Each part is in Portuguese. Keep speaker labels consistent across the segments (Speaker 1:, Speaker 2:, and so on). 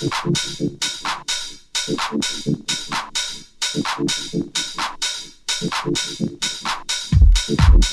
Speaker 1: Thank you.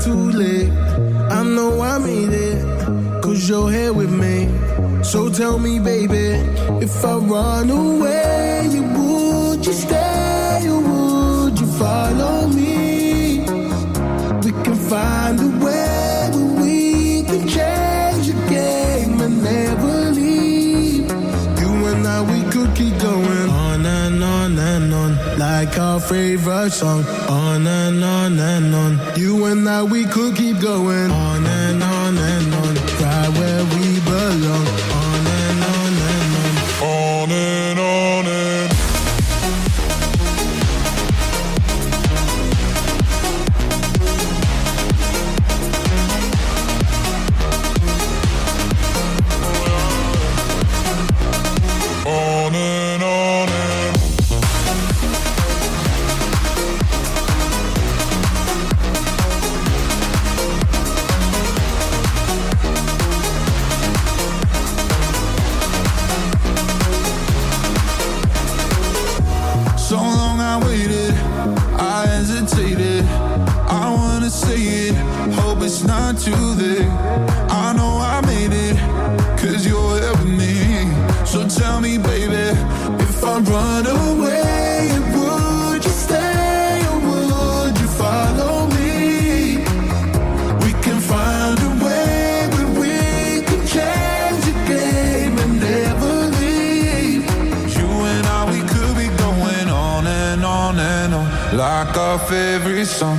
Speaker 1: too late. I know I made it, cause you're here with me. So tell me, baby, if I run away. favorite song. On and on and on. You and I, we could keep going on.
Speaker 2: song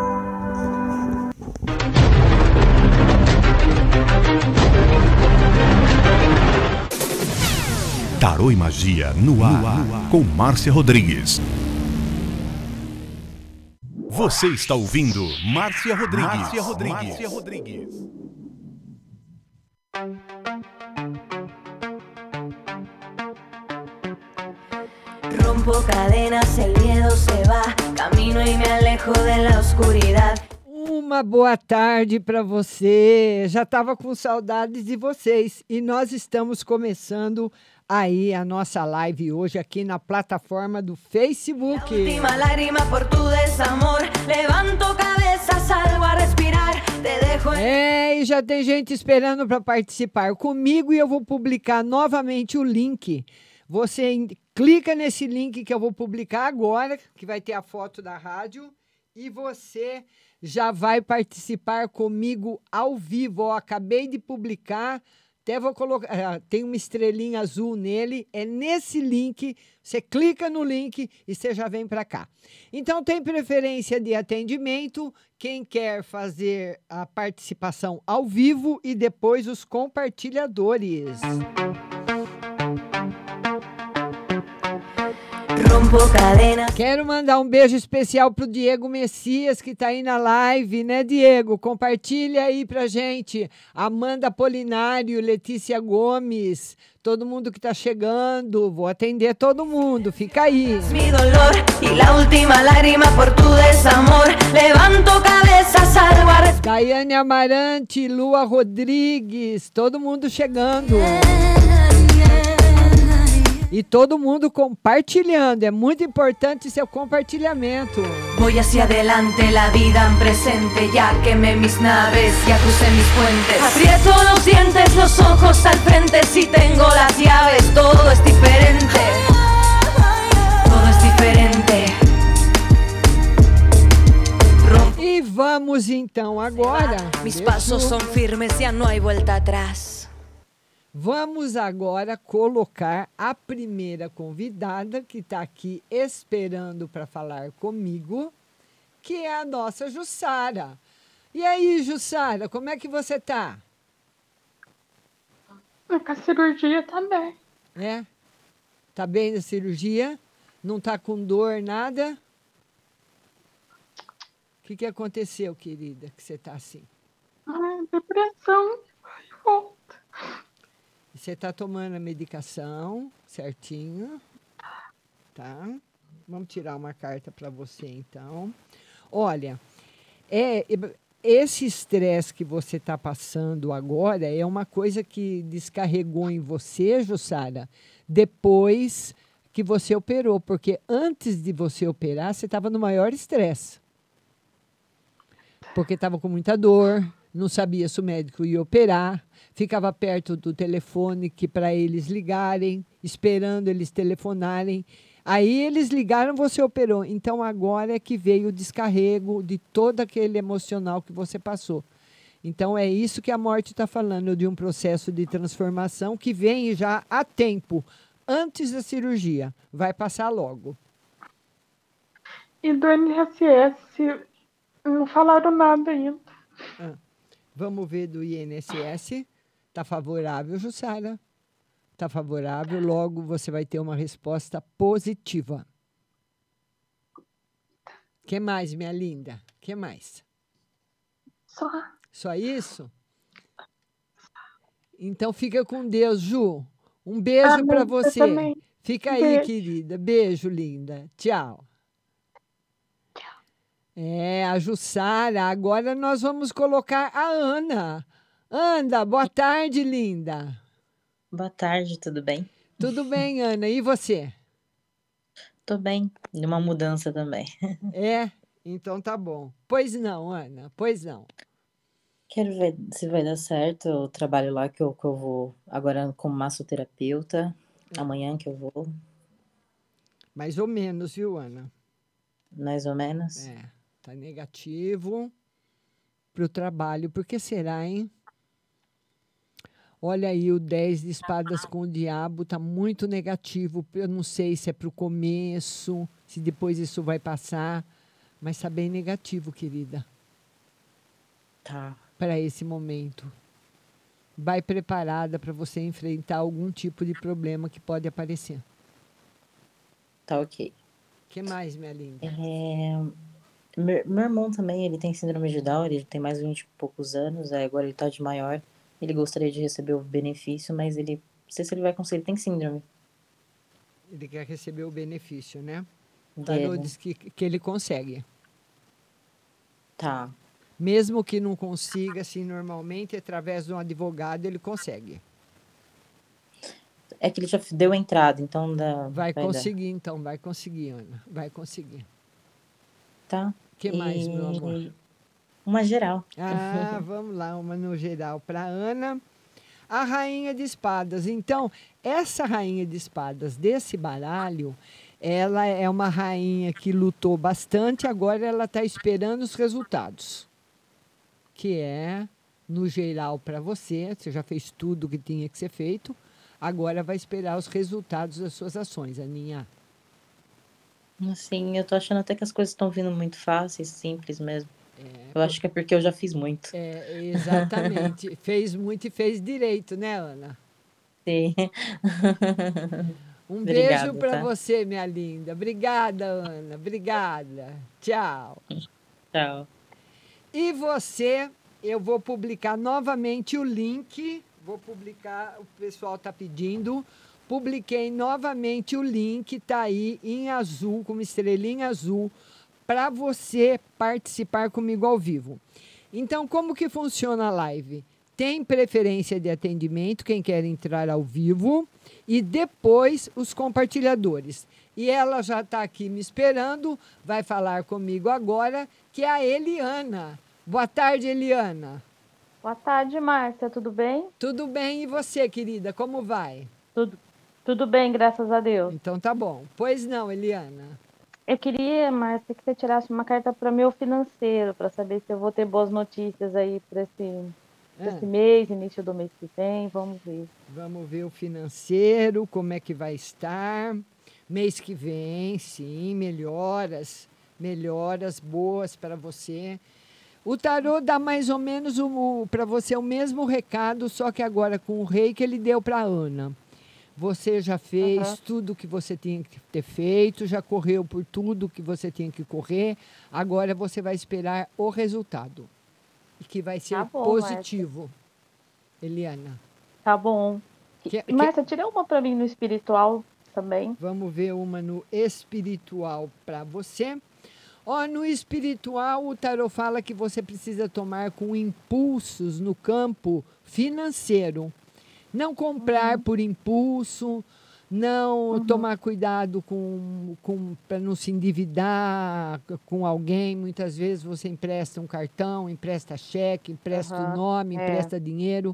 Speaker 3: Tarô e Magia no ar, no ar, com Márcia Rodrigues. Você está ouvindo Márcia Rodrigues. Márcia Rodrigues. Márcia Rodrigues.
Speaker 4: Rompo cadenas, el miedo se va, camino y me alejo de la oscuridad.
Speaker 5: Uma boa tarde para você. Já estava com saudades de vocês e nós estamos começando aí a nossa live hoje aqui na plataforma do Facebook.
Speaker 4: Última lágrima por tu desamor, levanto cabeça, salgo a respirar, te dejo.
Speaker 5: É, e já tem gente esperando para participar comigo e eu vou publicar novamente o link. Você clica nesse link que eu vou publicar agora, que vai ter a foto da rádio, e você já vai participar comigo ao vivo. Eu acabei de publicar até vou colocar, eh, tem uma estrelinha azul nele, é nesse link, você clica no link e você já vem para cá. Então tem preferência de atendimento, quem quer fazer a participação ao vivo e depois os compartilhadores.
Speaker 4: Rompo
Speaker 5: Quero mandar um beijo especial pro Diego Messias, que tá aí na live, né, Diego? Compartilha aí pra gente. Amanda Polinário, Letícia Gomes, todo mundo que tá chegando. Vou atender todo mundo, fica aí. Daiane Amarante, Lua Rodrigues, todo mundo chegando. E todo mundo compartilhando. É muito importante seu compartilhamento.
Speaker 4: Voy hacia adelante, la vida en presente. Ya quemé mis naves, ya crucé mis puentes. Aprieto los dientes, los ojos al frente. Si tengo las llaves, todo es diferente. Todo es diferente.
Speaker 5: E vamos então agora.
Speaker 4: Mis pasos son firmes, ya no hay vuelta atrás.
Speaker 5: Vamos agora colocar a primeira convidada que está aqui esperando para falar comigo, que é a nossa Jussara. E aí, Jussara, como é que você tá?
Speaker 6: Com a cirurgia também.
Speaker 5: É? Tá bem da cirurgia? Não tá com dor, nada? O que, que aconteceu, querida, que você tá assim?
Speaker 6: Ai, depressão.
Speaker 5: Você tá tomando a medicação certinho? Tá? Vamos tirar uma carta para você, então. Olha, é, esse estresse que você está passando agora é uma coisa que descarregou em você, Jussara, depois que você operou, porque antes de você operar, você estava no maior estresse. Porque estava com muita dor, não sabia se o médico ia operar, ficava perto do telefone que para eles ligarem, esperando eles telefonarem. Aí eles ligaram, você operou. Então agora é que veio o descarrego de todo aquele emocional que você passou. Então é isso que a morte está falando, de um processo de transformação que vem já há tempo, antes da cirurgia. Vai passar logo.
Speaker 6: E do INSS, não falaram nada ainda.
Speaker 5: Ah, vamos ver do INSS. Está favorável, Jussara? Está favorável, logo você vai ter uma resposta positiva. que mais, minha linda? que mais?
Speaker 6: Só.
Speaker 5: Só isso? Então fica com Deus, Ju. Um beijo
Speaker 6: Ah,
Speaker 5: para
Speaker 6: você.
Speaker 5: Fica aí,
Speaker 6: Beijo.
Speaker 5: querida. Beijo, linda. Tchau. É, a Jussara. Agora nós vamos colocar a Ana. Ana, boa tarde, linda.
Speaker 7: Boa tarde, tudo bem?
Speaker 5: Tudo bem, Ana? E você?
Speaker 7: Tô bem, numa mudança também.
Speaker 5: É? Então tá bom. Pois não, Ana, pois não.
Speaker 7: Quero ver se vai dar certo o trabalho lá que eu, que eu vou agora como massoterapeuta. Amanhã que eu vou,
Speaker 5: Mais ou menos, viu, Ana?
Speaker 7: mais ou menos.
Speaker 5: É, tá negativo pro trabalho. Por que será, hein? Olha aí, o 10 de espadas com o diabo tá muito negativo. Eu não sei se é pro começo, se depois isso vai passar, mas tá bem negativo, querida,
Speaker 7: Tá.
Speaker 5: para esse momento. Vai preparada para você enfrentar algum tipo de problema que pode aparecer.
Speaker 7: Tá ok.
Speaker 5: que mais, minha linda?
Speaker 7: É, Meu, meu irmão também, ele tem síndrome de Down, ele tem mais de 20 e poucos anos, agora ele tá de maior. Ele gostaria de receber o benefício, mas ele, não sei se ele vai conseguir, ele tem síndrome.
Speaker 5: Ele quer receber o benefício, né? O tarô diz que, que ele consegue.
Speaker 7: Tá.
Speaker 5: Mesmo que não consiga, assim, normalmente, através de um advogado, ele consegue.
Speaker 7: É que ele já deu entrada, então dá,
Speaker 5: Vai
Speaker 7: dar.
Speaker 5: conseguir, então, vai conseguir, Ana. Vai conseguir.
Speaker 7: Tá.
Speaker 5: O que mais, meu amor?
Speaker 7: E Uma geral.
Speaker 5: Ah, vamos lá, uma no geral para Ana. A rainha de espadas. Então, essa rainha de espadas desse baralho, ela é uma rainha que lutou bastante, agora ela está esperando os resultados. Que é, no geral, para você, você já fez tudo o que tinha que ser feito, agora vai esperar os resultados das suas ações, Aninha.
Speaker 7: Assim, eu tô achando até que as coisas estão vindo muito fáceis, simples mesmo. eu acho que é porque eu já fiz muito.
Speaker 5: É, exatamente. fez muito e fez direito, né, Ana?
Speaker 7: Sim.
Speaker 5: Um
Speaker 7: Obrigada,
Speaker 5: beijo para
Speaker 7: tá?
Speaker 5: você, minha linda. Obrigada, Ana. Obrigada. Tchau.
Speaker 7: Tchau.
Speaker 5: E você, eu vou publicar novamente o link. Vou publicar, o pessoal está pedindo. Publiquei novamente o link, está aí em azul, com uma estrelinha azul, para você participar comigo ao vivo. Então, como que funciona a live? Tem preferência de atendimento, quem quer entrar ao vivo, e depois os compartilhadores. E ela já está aqui me esperando, vai falar comigo agora, que é a Eliana. Boa tarde, Eliana.
Speaker 6: Boa tarde, Márcia, tudo bem?
Speaker 5: Tudo bem, e você, querida, como vai?
Speaker 6: Tudo, tudo bem, graças a Deus.
Speaker 5: Então tá bom. Pois não, Eliana.
Speaker 6: Eu queria, Márcia, que você tirasse uma carta para meu financeiro, para saber se eu vou ter boas notícias aí para esse, pra
Speaker 5: Ah.
Speaker 6: esse mês, início do mês que vem. Vamos ver.
Speaker 5: Vamos ver o financeiro, como é que vai estar. Mês que vem, sim, melhoras, melhoras boas para você. O tarô dá mais ou menos para você o mesmo recado, só que agora com o rei que ele deu para Ana. Você já fez
Speaker 6: Aham.
Speaker 5: tudo que você tinha que ter feito, já correu por tudo que você tinha que correr. Agora você vai esperar o resultado. E que vai ser
Speaker 6: Tá bom,
Speaker 5: positivo. Eliana.
Speaker 6: Tá bom.
Speaker 5: Que- que-
Speaker 6: Márcia, tira uma pra mim no espiritual também.
Speaker 5: Vamos ver uma no espiritual para você. Ó, no espiritual, o tarot fala que você precisa tomar com impulsos no campo financeiro. Não comprar por impulso, não tomar cuidado com, com para não se endividar com alguém. Muitas vezes você empresta um cartão, empresta cheque, empresta o
Speaker 6: Aham,
Speaker 5: nome,
Speaker 6: é.
Speaker 5: empresta dinheiro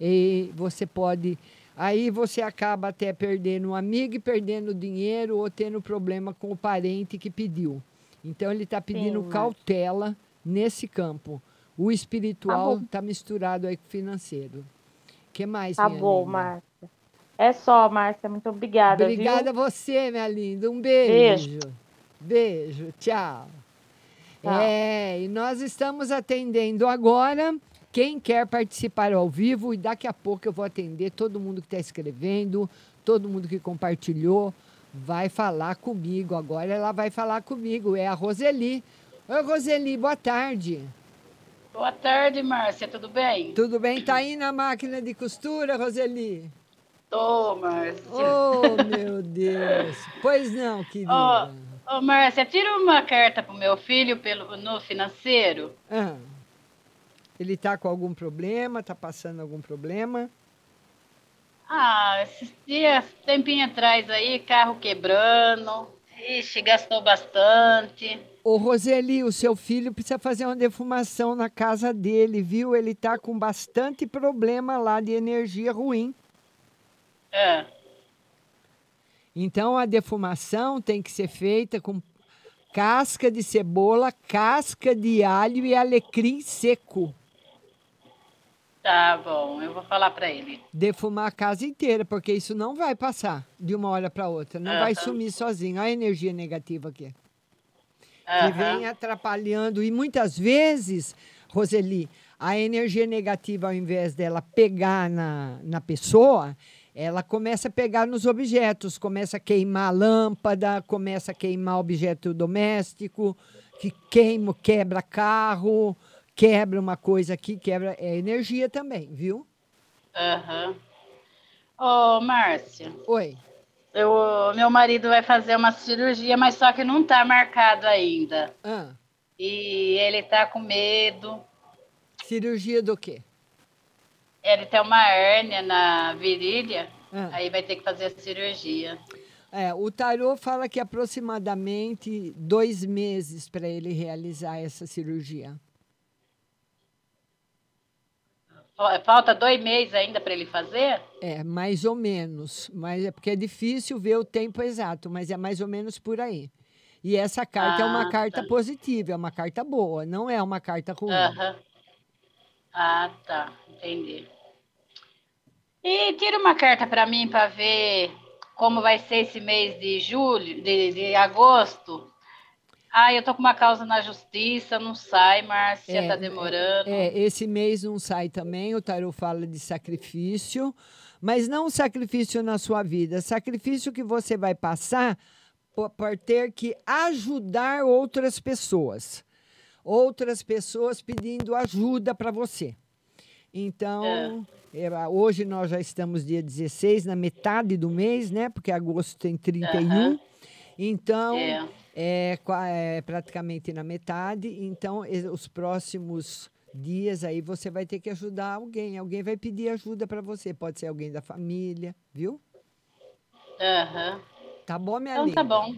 Speaker 5: e você pode aí você acaba até perdendo um amigo e perdendo dinheiro ou tendo problema com o parente que pediu. Então ele está pedindo
Speaker 6: Sim,
Speaker 5: cautela nesse campo. O espiritual está misturado aí com o financeiro. Que mais,
Speaker 6: Tá bom,
Speaker 5: linda?
Speaker 6: Márcia. É só, Márcia. Muito obrigada.
Speaker 5: Obrigada a
Speaker 6: viu?
Speaker 5: você, minha linda. Um beijo.
Speaker 6: Beijo.
Speaker 5: Beijo. Tchau.
Speaker 6: Tchau.
Speaker 5: É, e nós estamos atendendo agora. Quem quer participar ao vivo, e daqui a pouco eu vou atender todo mundo que está escrevendo, todo mundo que compartilhou, vai falar comigo. Agora ela vai falar comigo, é a Roseli. Oi, Roseli, boa tarde.
Speaker 8: Boa tarde, Márcia, tudo bem?
Speaker 5: Tudo bem? Tá aí na máquina de costura, Roseli?
Speaker 8: Tô, Márcia.
Speaker 5: Oh, meu Deus. Pois não, querida.
Speaker 8: Ô, ô, Márcia, tira uma carta pro meu filho pelo, no financeiro.
Speaker 5: Ah, ele tá com algum problema? Tá passando algum problema?
Speaker 8: Ah, esses dias, tempinho atrás aí, carro quebrando. Ixi, gastou bastante.
Speaker 5: Ô, Roseli, o seu filho precisa fazer uma defumação na casa dele, viu? Ele tá com bastante problema lá de energia ruim.
Speaker 8: É.
Speaker 5: Então, a defumação tem que ser feita com casca de cebola, casca de alho e alecrim seco.
Speaker 8: Tá bom, eu vou falar pra ele.
Speaker 5: Defumar a casa inteira, porque isso não vai passar de uma hora para outra. Não vai sumir sozinho. Olha a energia negativa aqui. Que vem atrapalhando. E muitas vezes, Roseli, a energia negativa, ao invés dela pegar na, na pessoa, ela começa a pegar nos objetos, começa a queimar a lâmpada, começa a queimar objeto doméstico, que queima, quebra carro, quebra uma coisa aqui, quebra é energia também, viu?
Speaker 8: Aham. Ô, Márcia.
Speaker 5: Oi.
Speaker 8: Eu, meu marido vai fazer uma cirurgia, mas só que não tá marcado ainda.
Speaker 5: Ah,
Speaker 8: E ele tá com medo.
Speaker 5: cirurgia do quê?
Speaker 8: Ele tem uma hérnia na virilha,
Speaker 5: Ah.
Speaker 8: aí vai ter que fazer a cirurgia.
Speaker 5: É, o tarô fala que aproximadamente dois meses para ele realizar essa cirurgia.
Speaker 8: Falta dois meses ainda para ele fazer?
Speaker 5: É, mais ou menos. Mas é porque é difícil ver o tempo exato, mas é mais ou menos por aí. E essa carta é uma
Speaker 8: Ah,
Speaker 5: carta
Speaker 8: tá.
Speaker 5: positiva, é uma carta boa, não é uma carta ruim.
Speaker 8: Aham. Ah, tá. Entendi. E tira uma carta para mim para ver como vai ser esse mês de julho, de, de agosto. Ah, eu tô com uma causa na justiça, não sai, Márcia,
Speaker 5: É,
Speaker 8: tá demorando.
Speaker 5: É, esse mês não sai também, o tarô fala de sacrifício, mas não sacrifício na sua vida, sacrifício que você vai passar por, por ter que ajudar outras pessoas. Outras pessoas pedindo ajuda para você. Então, é, hoje nós já estamos dia 16, na metade do mês, né? Porque agosto tem 31.
Speaker 8: Aham.
Speaker 5: Então,
Speaker 8: É.
Speaker 5: é, é praticamente na metade. Então, os próximos dias aí você vai ter que ajudar alguém. Alguém vai pedir ajuda para você. Pode ser alguém da família, viu?
Speaker 8: Aham.
Speaker 5: Tá bom, minha
Speaker 8: Então
Speaker 5: linda?
Speaker 8: tá bom.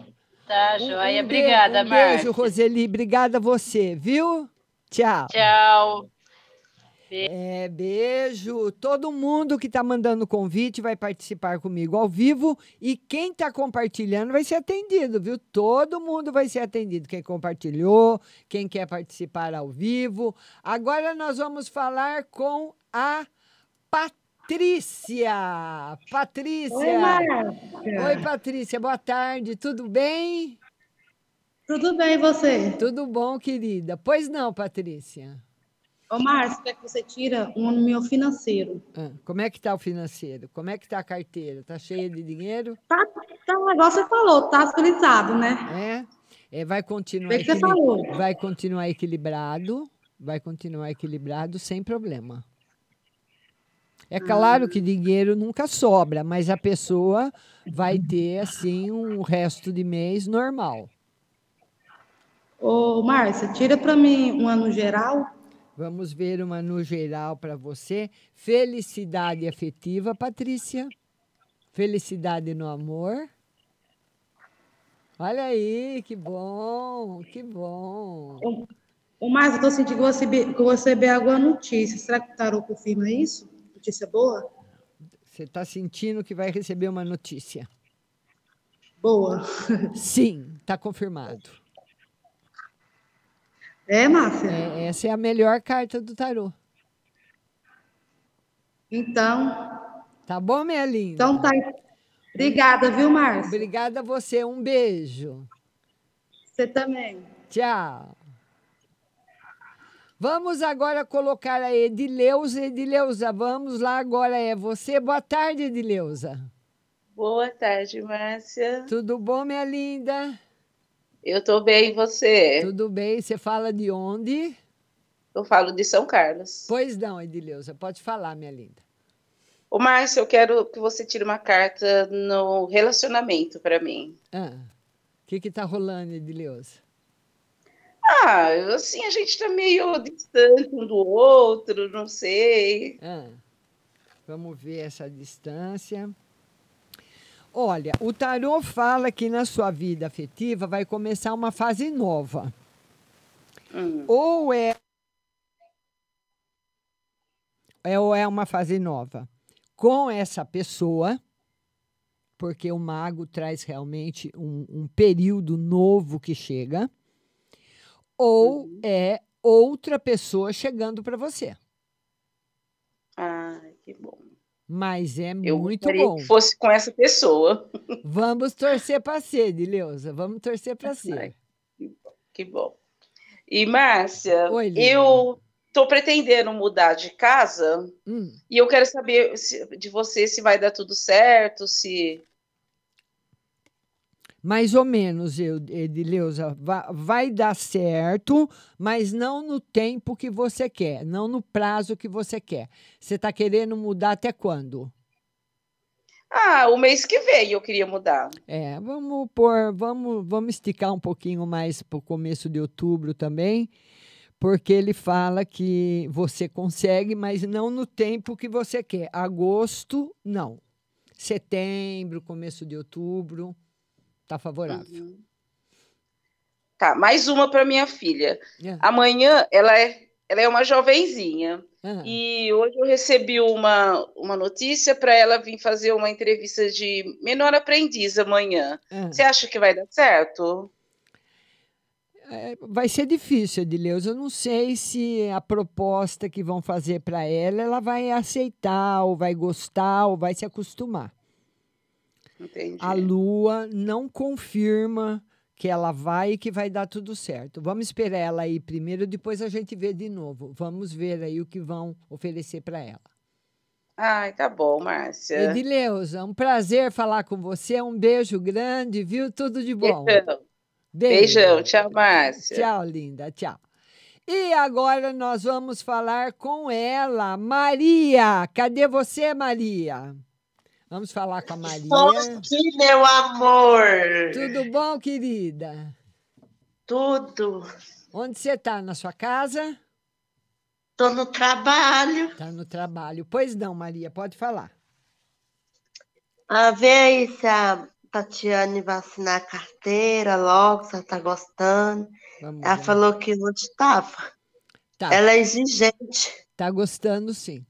Speaker 8: Tá,
Speaker 5: Um-
Speaker 8: joia.
Speaker 5: um be-
Speaker 8: Obrigada,
Speaker 5: um
Speaker 8: Márcia.
Speaker 5: beijo, Roseli. Obrigada a você, viu? Tchau.
Speaker 8: Tchau.
Speaker 5: É, beijo. Todo mundo que está mandando convite vai participar comigo ao vivo e quem está compartilhando vai ser atendido, viu? Todo mundo vai ser atendido. Quem compartilhou, quem quer participar ao vivo. Agora nós vamos falar com a Patrícia. Patrícia.
Speaker 9: Oi, Márcia.
Speaker 5: Oi, Patrícia. Boa tarde. Tudo bem?
Speaker 9: Tudo bem, você?
Speaker 5: Tudo bom, querida. Pois não, Patrícia.
Speaker 9: Ô, Márcio, quer que você tira um no meu financeiro?
Speaker 5: Ah, como é que tá o financeiro? Como é que tá a carteira? Tá cheia de dinheiro?
Speaker 9: Tá, tá, igual você falou, tá atualizado, né?
Speaker 5: É? É, vai continuar
Speaker 9: Bem que você falou.
Speaker 5: vai continuar equilibrado, vai continuar equilibrado sem problema. É claro que dinheiro nunca sobra, mas a pessoa vai ter assim um resto de mês normal.
Speaker 9: Ô, Márcia, tira pra mim um ano geral.
Speaker 5: Vamos ver uma no geral para você. Felicidade afetiva, Patrícia. Felicidade no amor. Olha aí, que bom, que bom.
Speaker 9: Márcia, eu tô sentindo que você, que você vê alguma notícia. Será que o tarô confirma isso? Notícia boa?
Speaker 5: Você está sentindo que vai receber uma notícia?
Speaker 9: Boa.
Speaker 5: Sim, está confirmado.
Speaker 9: É, Márcia?
Speaker 5: É, essa é a melhor carta do tarô.
Speaker 9: Então.
Speaker 5: Tá bom, minha linda?
Speaker 9: Então tá. Obrigada, viu, Márcia?
Speaker 5: Obrigada a você. Um beijo.
Speaker 9: Você também.
Speaker 5: Tchau. Vamos agora colocar a Edileuza. Edileuza, vamos lá agora. É você. Boa tarde, Edileuza.
Speaker 10: Boa tarde, Márcia.
Speaker 5: Tudo bom, minha linda?
Speaker 10: Eu tô bem, e você?
Speaker 5: Tudo bem. Você fala de onde?
Speaker 10: Eu falo de São Carlos.
Speaker 5: Pois não, Edileuza. Pode falar, minha linda.
Speaker 10: Ô, Márcia, eu quero que você tire uma carta no relacionamento para mim.
Speaker 5: Ah, o que que tá rolando, Edileuza?
Speaker 10: Ah, assim, a gente tá meio distante um do outro, não sei.
Speaker 5: Ah, vamos ver essa distância. Olha, o tarô fala que na sua vida afetiva vai começar uma fase nova.
Speaker 10: Hum.
Speaker 5: Ou é, é ou é uma fase nova com essa pessoa, porque o mago traz realmente um, um período novo que chega, ou é outra pessoa chegando para você.
Speaker 10: Ah, que bom.
Speaker 5: Mas é
Speaker 10: Eu
Speaker 5: muito bom.
Speaker 10: que fosse com essa pessoa.
Speaker 5: Vamos torcer para ser, Dileuza. Vamos torcer para ser.
Speaker 10: Que bom. E, Márcia,
Speaker 5: Oi,
Speaker 10: eu tô pretendendo mudar de casa
Speaker 5: Hum,
Speaker 10: e eu quero saber se- de você se vai dar tudo certo, se.
Speaker 5: Mais ou menos, eu, Edileuza. Vai, dar certo, mas não no tempo que você quer, não no prazo que você quer. Você está querendo mudar até quando?
Speaker 10: Ah, o mês que vem eu queria mudar.
Speaker 5: É, vamos pôr, vamos, vamos esticar um pouquinho mais para o começo de outubro também, porque ele fala que você consegue, mas não no tempo que você quer. Agosto, não. Setembro, começo de outubro, tá favorável.
Speaker 10: Tá, mais uma para minha filha.
Speaker 5: É.
Speaker 10: Amanhã ela é, ela é uma jovenzinha.
Speaker 5: Ah.
Speaker 10: E hoje eu recebi uma, uma notícia para ela vir fazer uma entrevista de menor aprendiz amanhã.
Speaker 5: Ah.
Speaker 10: Você acha que vai dar certo?
Speaker 5: É, vai ser difícil, Edileuza. Eu não sei se a proposta que vão fazer para ela, ela vai aceitar, ou vai gostar, ou vai se acostumar.
Speaker 10: Entendi.
Speaker 5: A Lua não confirma que ela vai e que vai dar tudo certo. Vamos esperar ela aí primeiro, depois a gente vê de novo. Vamos ver aí o que vão oferecer para ela.
Speaker 10: Ai, tá bom, Márcia.
Speaker 5: Edileuza, um prazer falar com você. Um beijo grande, viu? Tudo de bom.
Speaker 10: Beijão.
Speaker 5: Beijo.
Speaker 10: Beijão. Tchau, Márcia.
Speaker 5: Tchau, linda. Tchau. E agora nós vamos falar com ela, Maria. Cadê você, Maria? Vamos falar com a Maria.
Speaker 11: aqui, meu amor.
Speaker 5: Tudo bom, querida?
Speaker 11: Tudo.
Speaker 5: Onde você está? Na sua casa?
Speaker 11: Tô no trabalho.
Speaker 5: Está no trabalho. Pois não, Maria, pode falar.
Speaker 11: A ver aí se a Tatiane vai assinar a carteira logo, se ela tá gostando.
Speaker 5: Vamos
Speaker 11: ela
Speaker 5: ver.
Speaker 11: falou que hoje estava.
Speaker 5: Tá.
Speaker 11: Ela é exigente.
Speaker 5: Tá gostando, sim.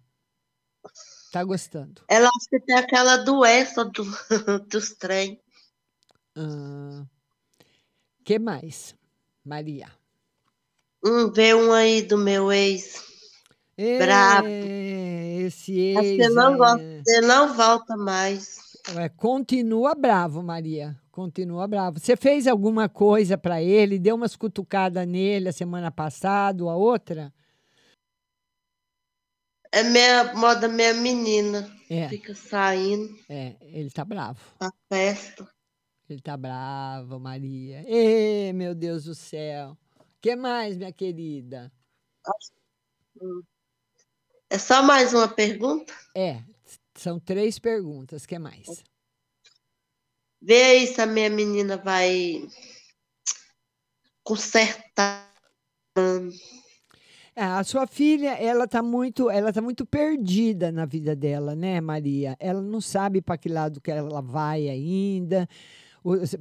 Speaker 5: Tá gostando.
Speaker 11: Ela acha que tem aquela doença do, dos trem.
Speaker 5: Ah, que mais, Maria?
Speaker 11: Hum, vê um aí do meu ex. Brabo.
Speaker 5: É, Esse
Speaker 11: Mas
Speaker 5: ex
Speaker 11: Você não,
Speaker 5: é-
Speaker 11: gosta, você não volta mais.
Speaker 5: é, continua bravo, Maria. Continua bravo. Você fez alguma coisa para ele? Deu umas cutucadas nele a semana passada ou a outra?
Speaker 11: É minha moda minha menina.
Speaker 5: É.
Speaker 11: Fica saindo
Speaker 5: É, ele tá bravo.
Speaker 11: pra festa.
Speaker 5: Ele tá bravo, Maria. Ê, meu Deus do céu. que mais, minha querida?
Speaker 11: É só mais uma pergunta?
Speaker 5: É, são três perguntas. que mais?
Speaker 11: Vê aí se a minha menina vai consertar.
Speaker 5: É, a sua filha, ela tá muito, ela tá muito perdida na vida dela, né, Maria? Ela não sabe para que lado que ela vai ainda.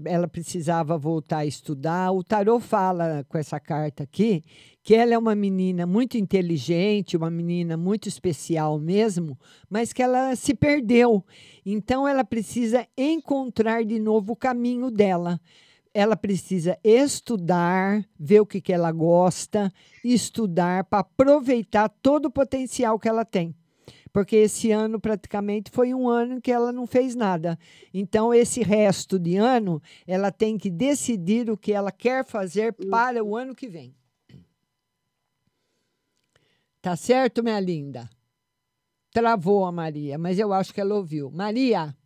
Speaker 5: Ela precisava voltar a estudar. O tarô fala com essa carta aqui que ela é uma menina muito inteligente, uma menina muito especial mesmo, mas que ela se perdeu. Então ela precisa encontrar de novo o caminho dela ela precisa estudar, ver o que, que ela gosta, estudar para aproveitar todo o potencial que ela tem. Porque esse ano praticamente foi um ano que ela não fez nada. Então, esse resto de ano, ela tem que decidir o que ela quer fazer para o ano que vem. Tá certo, minha linda? Travou a Maria, mas eu acho que ela ouviu. Maria,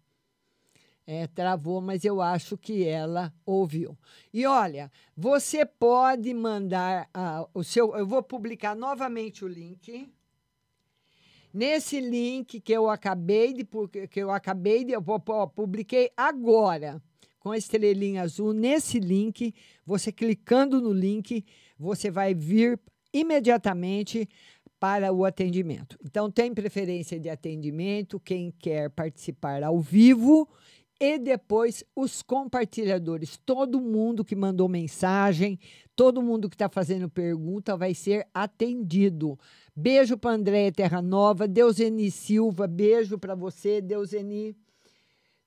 Speaker 5: é, travou, mas eu acho que ela ouviu. E olha, você pode mandar ah, o seu. Eu vou publicar novamente o link. Nesse link que eu acabei de que eu acabei de eu pu- pu- publiquei agora com a estrelinha azul nesse link, você clicando no link, você vai vir imediatamente para o atendimento. Então tem preferência de atendimento quem quer participar ao vivo e depois os compartilhadores, todo mundo que mandou mensagem, todo mundo que está fazendo pergunta vai ser atendido. Beijo para Andréia Terra Nova, Deuseni Silva, beijo para você, Deuseni.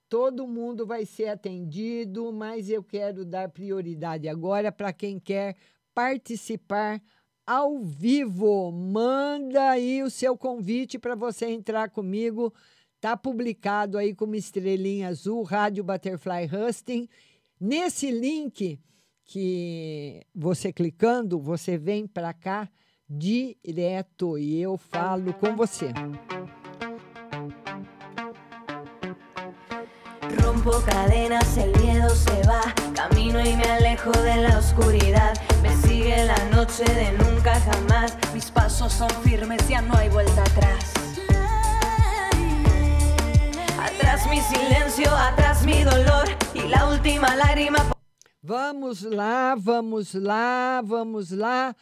Speaker 5: Todo mundo vai ser atendido, mas eu quero dar prioridade agora para quem quer participar ao vivo. Manda aí o seu convite para você entrar comigo. Tá publicado aí como estrelinha azul, Rádio Butterfly Husting. Nesse link que você clicando, você vem para cá direto e eu falo com você.
Speaker 4: Rompo cadenas, el miedo se va. Camino y me alejo de la oscuridad. Me sigue la noche de nunca jamás. Mis pasos son firmes, ya no hay vuelta atrás.
Speaker 5: Vamos lá, vamos lá, vamos lá.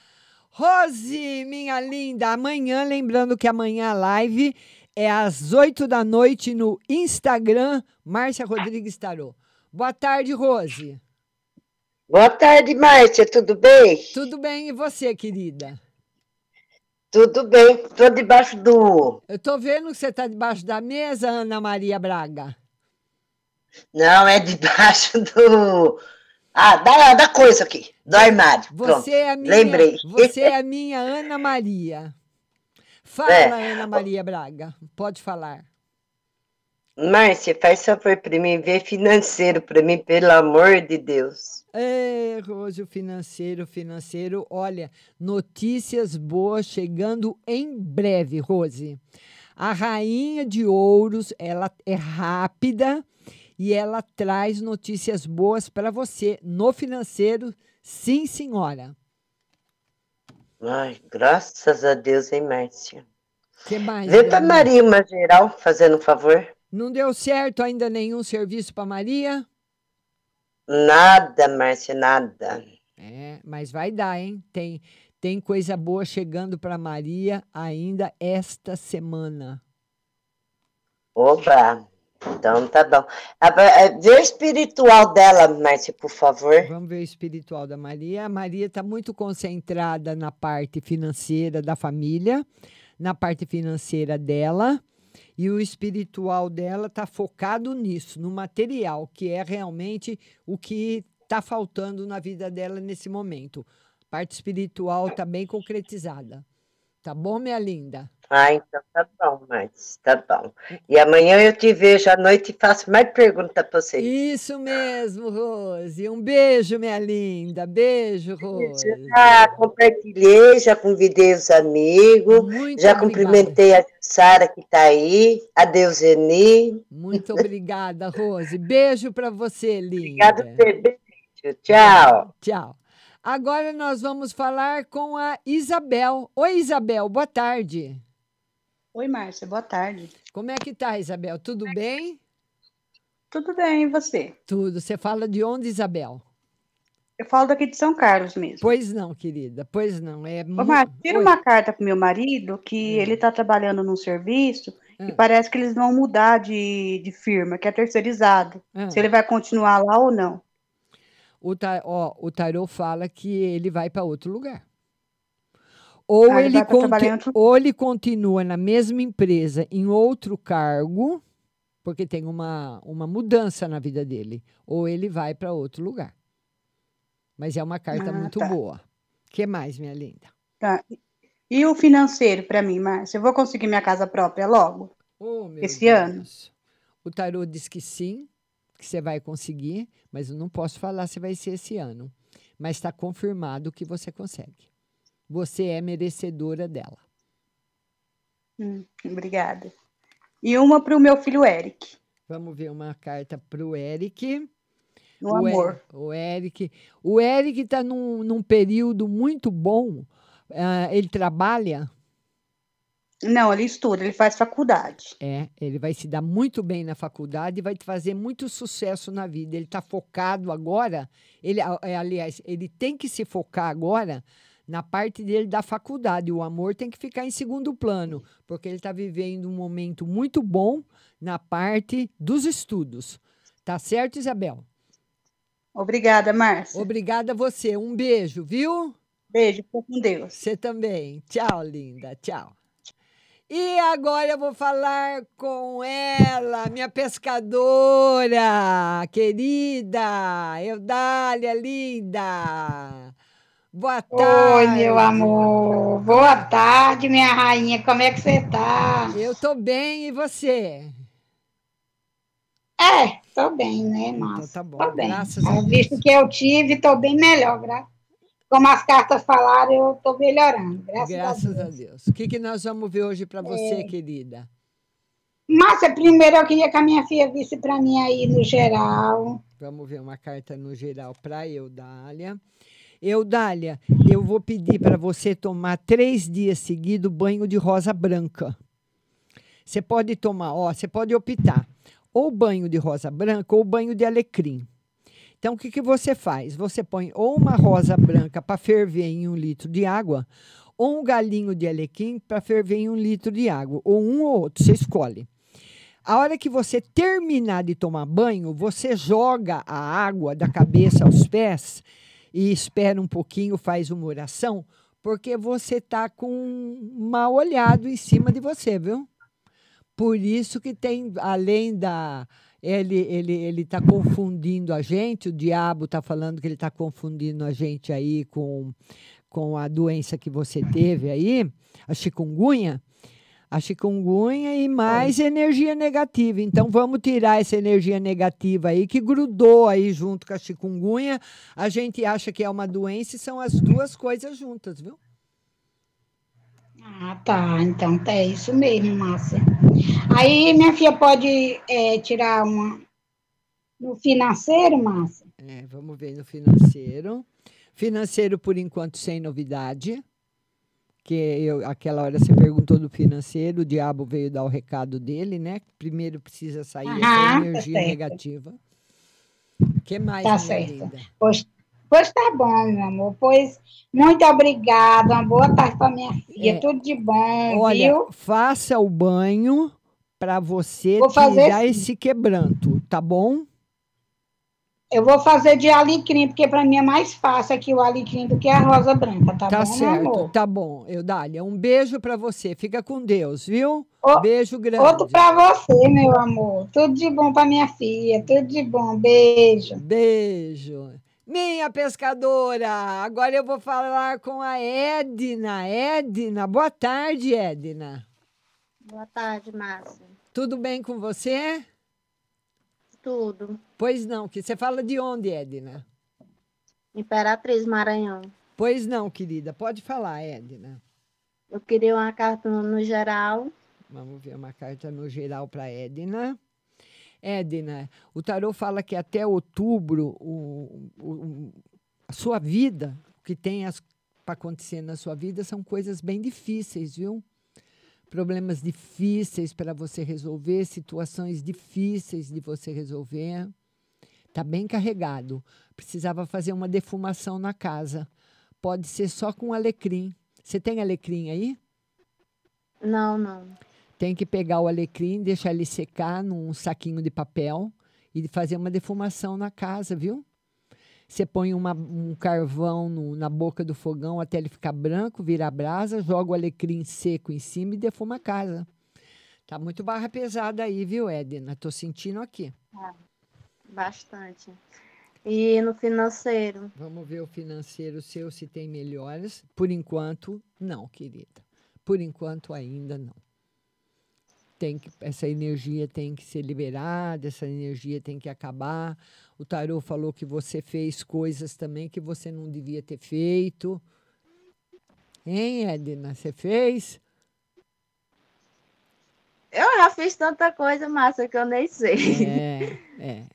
Speaker 5: Rose, minha linda, amanhã, lembrando que amanhã a live é às 8 da noite no Instagram, Márcia Rodrigues Tarô. Boa tarde, Rose.
Speaker 12: Boa tarde, Márcia, tudo bem?
Speaker 5: Tudo bem, e você, querida?
Speaker 12: Tudo bem, estou debaixo do.
Speaker 5: Eu tô vendo que você está debaixo da mesa, Ana Maria Braga.
Speaker 12: Não, é debaixo do. Ah, da, da coisa aqui, do armário. Pronto,
Speaker 5: Você é a minha,
Speaker 12: lembrei.
Speaker 5: Você é a minha Ana Maria. Fala,
Speaker 12: É.
Speaker 5: Ana Maria Braga. Pode falar.
Speaker 12: Márcia, faz favor para mim, ver financeiro para mim, pelo amor de Deus.
Speaker 5: É, Rose, o financeiro, financeiro. Olha, notícias boas chegando em breve, Rose. A rainha de ouros, ela é rápida e ela traz notícias boas para você no financeiro. Sim, senhora.
Speaker 12: Ai, graças a Deus, hein, Márcia?
Speaker 5: que mais?
Speaker 12: Vê para? Maria uma geral, fazendo um favor.
Speaker 5: Não deu certo ainda nenhum serviço para Maria?
Speaker 12: Nada, Márcia, nada.
Speaker 5: É, mas vai dar, hein? Tem, tem coisa boa chegando para Maria ainda esta semana.
Speaker 12: Oba, então tá bom. Vê o espiritual dela, Márcia, por favor.
Speaker 5: Vamos ver o espiritual da Maria. A Maria está muito concentrada na parte financeira da família, na parte financeira dela, e o espiritual dela está focado nisso, no material, que é realmente o que está faltando na vida dela nesse momento. A parte espiritual está bem concretizada. Tá bom, minha linda?
Speaker 12: Ah, então tá bom, Martes, tá bom. E amanhã eu te vejo à noite e faço mais perguntas para você.
Speaker 5: Isso mesmo, Rose. Um beijo, minha linda. Beijo, Rose.
Speaker 12: Já compartilhei, já convidei os amigos,
Speaker 5: Muito
Speaker 12: já
Speaker 5: obrigada.
Speaker 12: cumprimentei a Sara que está aí, a Deuseni.
Speaker 5: Muito obrigada, Rose. Beijo para você, linda.
Speaker 12: Obrigado, beijo. Tchau.
Speaker 5: Tchau. Agora nós vamos falar com a Isabel. Oi, Isabel, boa tarde.
Speaker 13: Oi, Márcia, boa tarde.
Speaker 5: Como é que tá, Isabel? Tudo bem?
Speaker 13: Tudo bem, e você?
Speaker 5: Tudo. Você fala de onde, Isabel?
Speaker 13: Eu falo daqui de São Carlos mesmo.
Speaker 5: Pois não, querida. Pois não. É
Speaker 13: Ô, Márcia, tira uma carta pro meu marido que ele tá trabalhando num serviço e parece que eles vão mudar de, de firma, que é terceirizado.
Speaker 5: Ah.
Speaker 13: Se ele vai continuar lá ou não.
Speaker 5: O, ta, ó, o tarô fala que ele vai para outro lugar. Ou,
Speaker 13: Ah, ele
Speaker 5: ele conti- ou ele continua na mesma empresa, em outro cargo, porque tem uma, uma mudança na vida dele. Ou ele vai para outro lugar. Mas é uma carta
Speaker 13: Ah,
Speaker 5: muito
Speaker 13: tá.
Speaker 5: boa. O que mais, minha linda?
Speaker 13: Tá. E o financeiro para mim, Márcia? Eu vou conseguir minha casa própria logo?
Speaker 5: Oh,
Speaker 13: Esse ano?
Speaker 5: O tarô diz que sim, que você vai conseguir, mas eu não posso falar se vai ser esse ano. Mas está confirmado que você consegue. Você é merecedora dela.
Speaker 13: Hum, obrigada. E uma para o meu filho Eric.
Speaker 5: Vamos ver uma carta para o Eric.
Speaker 13: No
Speaker 5: o
Speaker 13: amor.
Speaker 5: o Eric. O Eric está num, num período muito bom. Ah, ele trabalha.
Speaker 13: Não, ele estuda, ele faz faculdade.
Speaker 5: É, ele vai se dar muito bem na faculdade e vai fazer muito sucesso na vida. Ele está focado agora. Ele, é, aliás, ele tem que se focar agora na parte dele da faculdade. O amor tem que ficar em segundo plano, porque ele está vivendo um momento muito bom na parte dos estudos. Tá certo, Isabel?
Speaker 13: Obrigada, Márcia.
Speaker 5: Obrigada a você. Um beijo, viu?
Speaker 13: Beijo, fica com Deus.
Speaker 5: Você também. Tchau, linda. Tchau. E agora eu vou falar com ela, minha pescadora querida, Eudália linda. Boa tarde.
Speaker 14: Oi, meu amor. Boa tarde, minha rainha. Como é que você tá?
Speaker 5: Eu tô bem e você?
Speaker 14: É, tô bem, né, Márcia?
Speaker 5: Então tá bom,
Speaker 14: Tô bem.
Speaker 5: graças a Deus.
Speaker 14: Visto que eu tive, tô bem melhor, gra... Como as cartas falaram, eu tô melhorando, graças,
Speaker 5: Graças
Speaker 14: a
Speaker 5: a
Speaker 14: Deus.
Speaker 5: O que, que nós vamos ver hoje para você,
Speaker 14: É.
Speaker 5: querida?
Speaker 14: Márcia, primeiro eu queria que a minha filha visse pra mim aí no geral.
Speaker 5: Vamos ver uma carta no geral para Eudália. Eudália, eu vou pedir para você tomar três dias seguidos banho de rosa branca. Você pode tomar, ó, você pode optar ou banho de rosa branca ou banho de alecrim. Então, o que, que você faz? Você põe ou uma rosa branca para ferver em um litro de água, ou um galinho de alecrim para ferver em um litro de água, ou um ou outro, você escolhe. A hora que você terminar de tomar banho, você joga a água da cabeça aos pés e espera um pouquinho, faz uma oração, porque você está com um mal olhado em cima de você, viu? Por isso que tem, além da. Ele ele ele está confundindo a gente, o diabo está falando que ele está confundindo a gente aí com, com a doença que você teve aí, a chikungunya a chikungunya e mais energia negativa. Então vamos tirar essa energia negativa aí que grudou aí junto com a chikungunya. A gente acha que é uma doença e são as duas coisas juntas, viu?
Speaker 14: Ah, tá. Então é isso mesmo, Márcia. Aí minha filha pode é, tirar uma no financeiro, Márcia?
Speaker 5: É, vamos ver no financeiro. Financeiro, por enquanto, sem novidade. Que eu, aquela hora você perguntou do financeiro, o diabo veio dar o recado dele, né? Primeiro precisa sair essa
Speaker 14: Aham, tá
Speaker 5: energia
Speaker 14: certo.
Speaker 5: negativa. O que mais,
Speaker 14: Tá certo.
Speaker 5: linda?
Speaker 14: Pois, pois tá bom, meu amor. Pois muito obrigada. Uma boa tarde para minha filha.
Speaker 5: É,
Speaker 14: Tudo de bom,
Speaker 5: Olha,
Speaker 14: viu?
Speaker 5: faça o banho para você
Speaker 14: Vou
Speaker 5: tirar
Speaker 14: sim.
Speaker 5: esse quebranto, tá bom?
Speaker 14: Eu vou fazer de alecrim, porque para mim é mais fácil aqui o alecrim do que a rosa branca, tá,
Speaker 5: Tá
Speaker 14: bom, meu
Speaker 5: certo,
Speaker 14: amor?
Speaker 5: tá bom, Eudália. Um beijo para você. Fica com Deus, viu?
Speaker 14: Ô,
Speaker 5: beijo grande.
Speaker 14: Outro para você, meu amor. Tudo de bom para minha filha. Tudo de bom. Beijo.
Speaker 5: Beijo. Minha pescadora, agora eu vou falar com a Edna. Edna, boa tarde, Edna.
Speaker 15: Boa tarde, Márcia.
Speaker 5: Tudo bem com você?
Speaker 15: Tudo.
Speaker 5: Pois não, que você fala de onde, Edna?
Speaker 15: Imperatriz Maranhão.
Speaker 5: Pois não, querida, pode falar, Edna.
Speaker 15: Eu queria uma carta no, geral.
Speaker 5: Vamos ver uma carta no geral para Edna. Edna, o tarô fala que até outubro o, o- a sua vida, o que tem para acontecer na sua vida são coisas bem difíceis, viu? Problemas difíceis para você resolver, situações difíceis de você resolver. Tá bem carregado. Precisava fazer uma defumação na casa. Pode ser só com alecrim. Você tem alecrim aí?
Speaker 15: Não, não.
Speaker 5: Tem que pegar o alecrim, deixar ele secar num saquinho de papel e fazer uma defumação na casa, viu? Você põe uma- um carvão no- na boca do fogão até ele ficar branco, vira a brasa, joga o alecrim seco em cima e defuma a casa. Tá muito barra pesada aí, viu, Edna? Tô sentindo aqui.
Speaker 15: Ah, bastante. E no financeiro?
Speaker 5: Vamos ver o financeiro seu se tem melhoras. Por enquanto, não, querida. Por enquanto, ainda não. Tem que, essa energia tem que ser liberada, essa energia tem que acabar. O tarô falou que você fez coisas também que você não devia ter feito. Hein, Edna? Você fez?
Speaker 15: Eu já fiz tanta coisa, Márcia, que eu nem sei.
Speaker 5: É, é.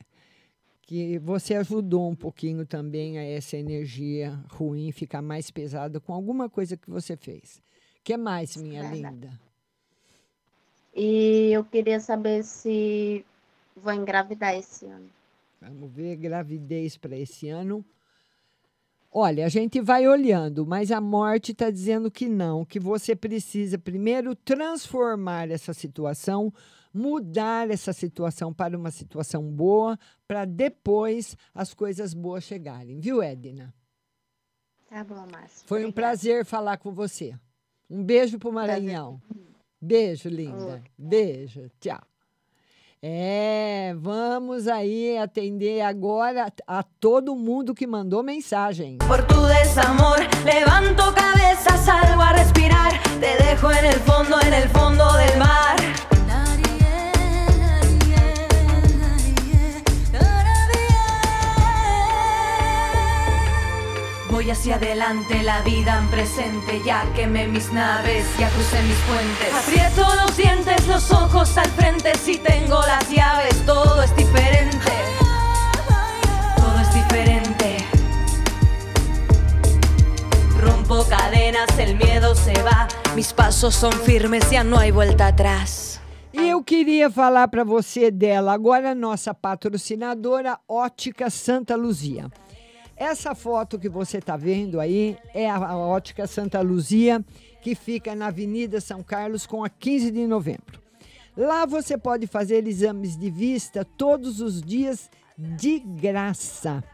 Speaker 5: Que você ajudou um pouquinho também a essa energia ruim ficar mais pesada com alguma coisa que você fez. O que mais, minha
Speaker 15: Verdade.
Speaker 5: linda?
Speaker 15: E eu queria saber se vou engravidar esse ano.
Speaker 5: Vamos ver gravidez para esse ano. Olha, a gente vai olhando, mas a morte está dizendo que não, que você precisa primeiro transformar essa situação, mudar essa situação para uma situação boa, para depois as coisas boas chegarem, viu, Edna?
Speaker 15: Tá bom, Márcia.
Speaker 5: Foi um prazer falar com você. Um beijo para o Maranhão. Beijo, linda. Beijo. Tchau. É, vamos aí atender agora a todo mundo que mandou mensagem.
Speaker 4: Por tu desamor levanto cabeza, salgo a respirar. Te dejo en el fondo, en el fondo del mar. Hacia adelante, la vida en presente. Ya quemé mis naves, ya crucé mis puentes. Aprieto los dientes, los ojos al frente. Si tengo las llaves, todo es diferente. Todo es diferente. Rompo cadenas, el miedo se va. Mis pasos son firmes, ya no hay vuelta atrás.
Speaker 5: E eu queria falar para você dela agora, nossa patrocinadora Ótica Santa Luzia. Essa foto que você está vendo aí é a Ótica Santa Luzia, que fica na Avenida São Carlos com a 15 de novembro. Lá você pode fazer exames de vista todos os dias de graça.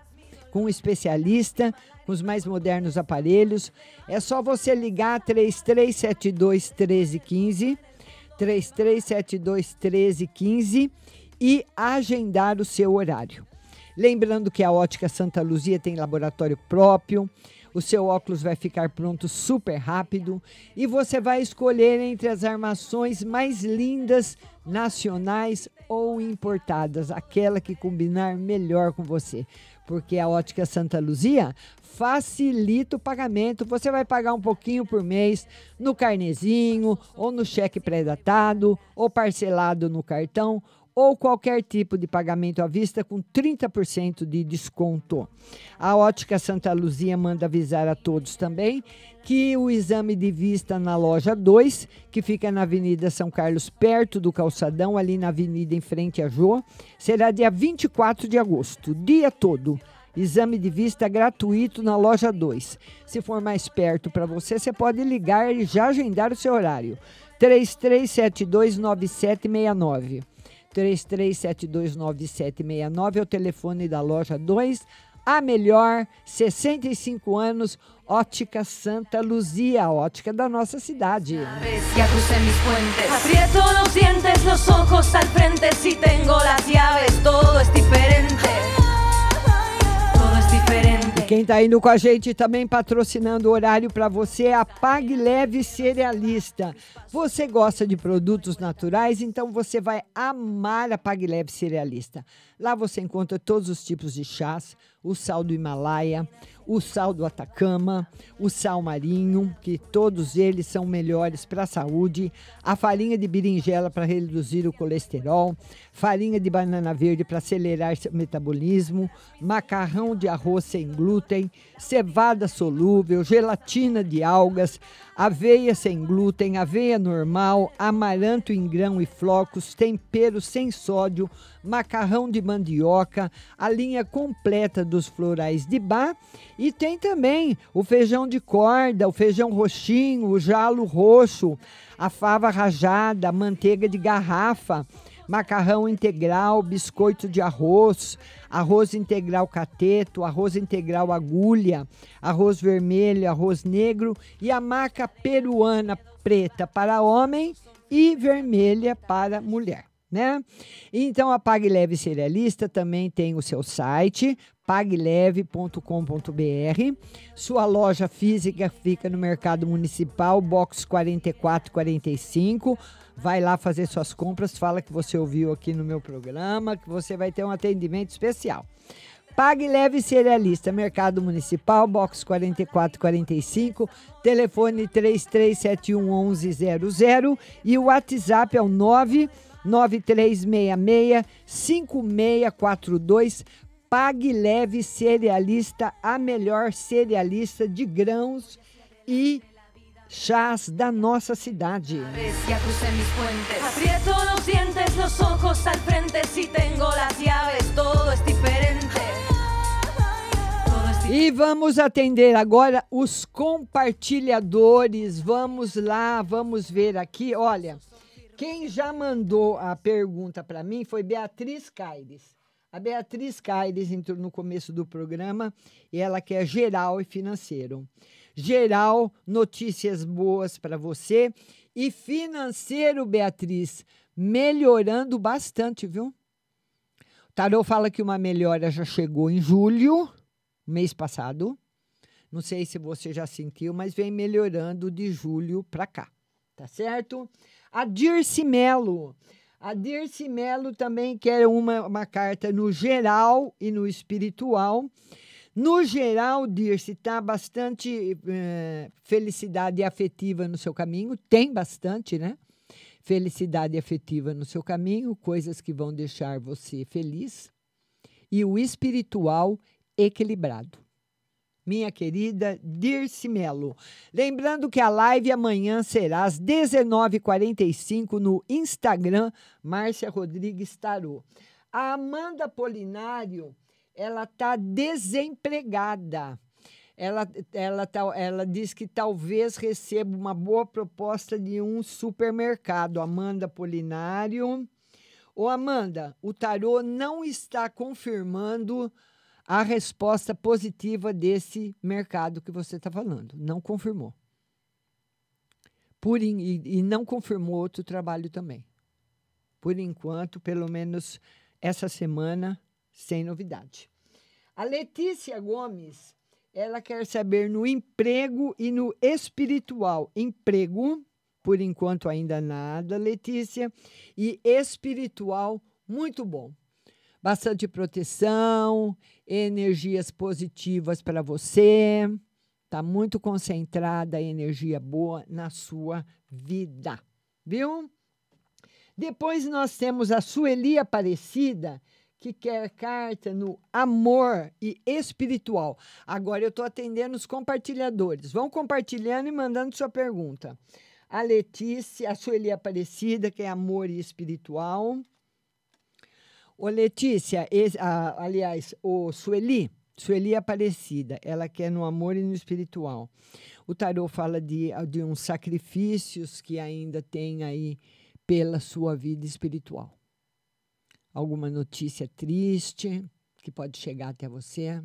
Speaker 5: Com um especialista, com os mais modernos aparelhos. É só você ligar 3372 1315, 3372 1315 e agendar o seu horário. Lembrando que a Ótica Santa Luzia tem laboratório próprio, o seu óculos vai ficar pronto super rápido e você vai escolher entre as armações mais lindas, nacionais ou importadas, aquela que combinar melhor com você. Porque a Ótica Santa Luzia facilita o pagamento. Você vai pagar um pouquinho por mês no carnezinho, ou no cheque pré-datado, ou parcelado no cartão, ou qualquer tipo de pagamento à vista com 30% de desconto. A Ótica Santa Luzia manda avisar a todos também que o exame de vista na loja 2, que fica na Avenida São Carlos, perto do calçadão, ali na avenida em frente a Jô, será dia 24 de agosto, dia todo. Exame de vista gratuito na loja 2. Se for mais perto para você, você pode ligar e já agendar o seu horário. 33729769. 33729769 é o telefone da loja 2. A melhor, 65 anos, Ótica Santa Luzia, ótica da nossa cidade.
Speaker 4: Ya crucé mis puentes. Aprieto los dientes, los ojos al frente. Si tengo las llaves, todo es diferente. Todo es diferente.
Speaker 5: Quem está indo com a gente também patrocinando o horário para você é a Pag Leve Cerealista. Você gosta de produtos naturais, então você vai amar a Pag Leve Cerealista. Lá você encontra todos os tipos de chás, o sal do Himalaia, o sal do Atacama, o sal marinho, que todos eles são melhores para a saúde, a farinha de berinjela para reduzir o colesterol, farinha de banana verde para acelerar seu metabolismo, macarrão de arroz sem glúten, cevada solúvel, gelatina de algas, aveia sem glúten, aveia normal, amaranto em grão e flocos, tempero sem sódio, macarrão de mandioca, a linha completa dos florais de bar e tem também o feijão de corda, o feijão roxinho, o jalo roxo, a fava rajada, a manteiga de garrafa, macarrão integral, biscoito de arroz, arroz integral cateto, arroz integral agulha, arroz vermelho, arroz negro e a maca peruana preta para homem e vermelha para mulher. Né? Então a Pague Leve Cerealista também tem o seu site pagleve.com.br. Sua loja física fica no Mercado Municipal, box 4445. Vai lá fazer suas compras, fala que você ouviu aqui no meu programa, que você vai ter um atendimento especial. Pague Leve Cerealista, Mercado Municipal, box 4445, telefone 3371 1100 e o WhatsApp é o 99366 5642. Pague Leve Cerealista, a melhor cerealista de grãos e chás da nossa cidade. E vamos atender agora os compartilhadores. Vamos lá, vamos ver aqui. Olha, quem já mandou a pergunta para mim foi Beatriz Caires. A Beatriz Caires entrou no começo do programa e ela quer geral e financeiro. Geral, notícias boas para você. E financeiro, Beatriz, melhorando bastante, viu? O Tarô fala que uma melhora já chegou em julho, mês passado. Não sei se você já sentiu, mas vem melhorando de julho para cá. Tá certo? A Dirce Melo. A Dirce Melo também quer uma, uma carta no geral e no espiritual. No geral, Dirce, está bastante eh, felicidade afetiva no seu caminho. Tem bastante, né? Felicidade afetiva no seu caminho, coisas que vão deixar você feliz. E o espiritual equilibrado. Minha querida Dirce Melo. Lembrando que a live amanhã será às 19h45 no Instagram, Márcia Rodrigues Tarô. A Amanda Polinário ela está desempregada. Ela, ela, tá, ela diz que talvez receba uma boa proposta de um supermercado. Amanda Polinário. Ô, Amanda, o tarô não está confirmando a resposta positiva desse mercado que você está falando. Não confirmou. Por in, e, e não confirmou outro trabalho também. Por enquanto, pelo menos essa semana, sem novidade. A Letícia Gomes, ela quer saber no emprego e no espiritual. Emprego, por enquanto ainda nada, Letícia, e espiritual, muito bom. Bastante proteção, energias positivas para você. Está muito concentrada a energia boa na sua vida, viu? Depois nós temos a Sueli Aparecida, que quer carta no amor e espiritual. Agora eu estou atendendo os compartilhadores. Vão compartilhando e mandando sua pergunta. A Letícia, a Sueli Aparecida, que é amor e espiritual. Ô Letícia, esse, a, aliás, o Sueli, Sueli Aparecida, ela quer no amor e no espiritual. O tarô fala de, de uns sacrifícios que ainda tem aí pela sua vida espiritual alguma notícia triste que pode chegar até você,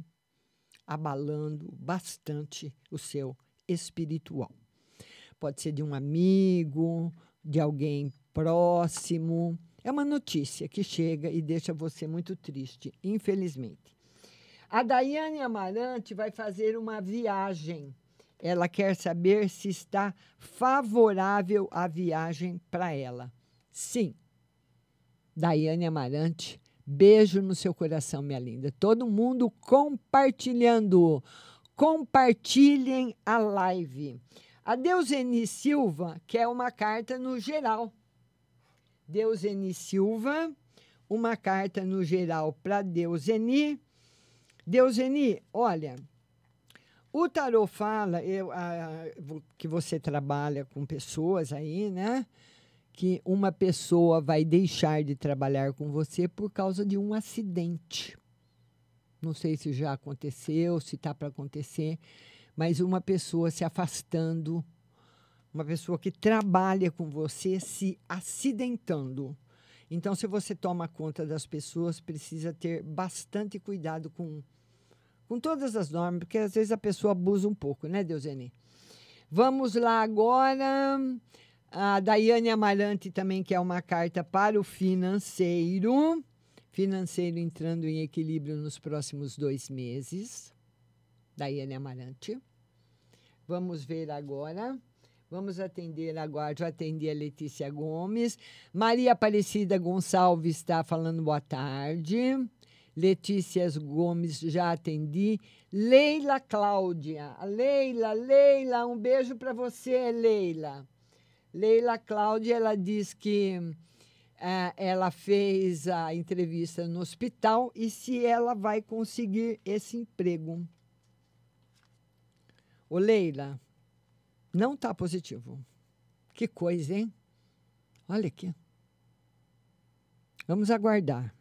Speaker 5: abalando bastante o seu espiritual. Pode ser de um amigo, de alguém próximo. É uma notícia que chega e deixa você muito triste, infelizmente. A Daiane Amarante vai fazer uma viagem. Ela quer saber se está favorável a viagem para ela. Sim. Daiane Amarante, beijo no seu coração, minha linda. Todo mundo compartilhando. Compartilhem a live. A Deuseni Silva quer uma carta no geral. Deuseni Silva, uma carta no geral para Deuseni. Deuseni, olha, o tarô fala eu, vo- que você trabalha com pessoas aí, né? Que uma pessoa vai deixar de trabalhar com você por causa de um acidente. Não sei se já aconteceu, se está para acontecer, mas uma pessoa se afastando, uma pessoa que trabalha com você se acidentando. Então, se você toma conta das pessoas, precisa ter bastante cuidado com, com todas as normas, porque às vezes a pessoa abusa um pouco, né, Deuseni? Vamos lá agora. A Daiane Amarante também quer uma carta para o financeiro. Financeiro entrando em equilíbrio nos próximos dois meses. Daiane Amarante. Vamos ver agora. Vamos atender agora. Já atendi a Letícia Gomes. Maria Aparecida Gonçalves está falando boa tarde. Letícia Gomes, já atendi. Leila Cláudia. Leila, Leila, um beijo para você, Leila. Leila Cláudia, ela diz que ah, ela fez a entrevista no hospital e se ela vai conseguir esse emprego. Ô, Leila, não está positivo. Que coisa, hein? Olha aqui. Vamos aguardar.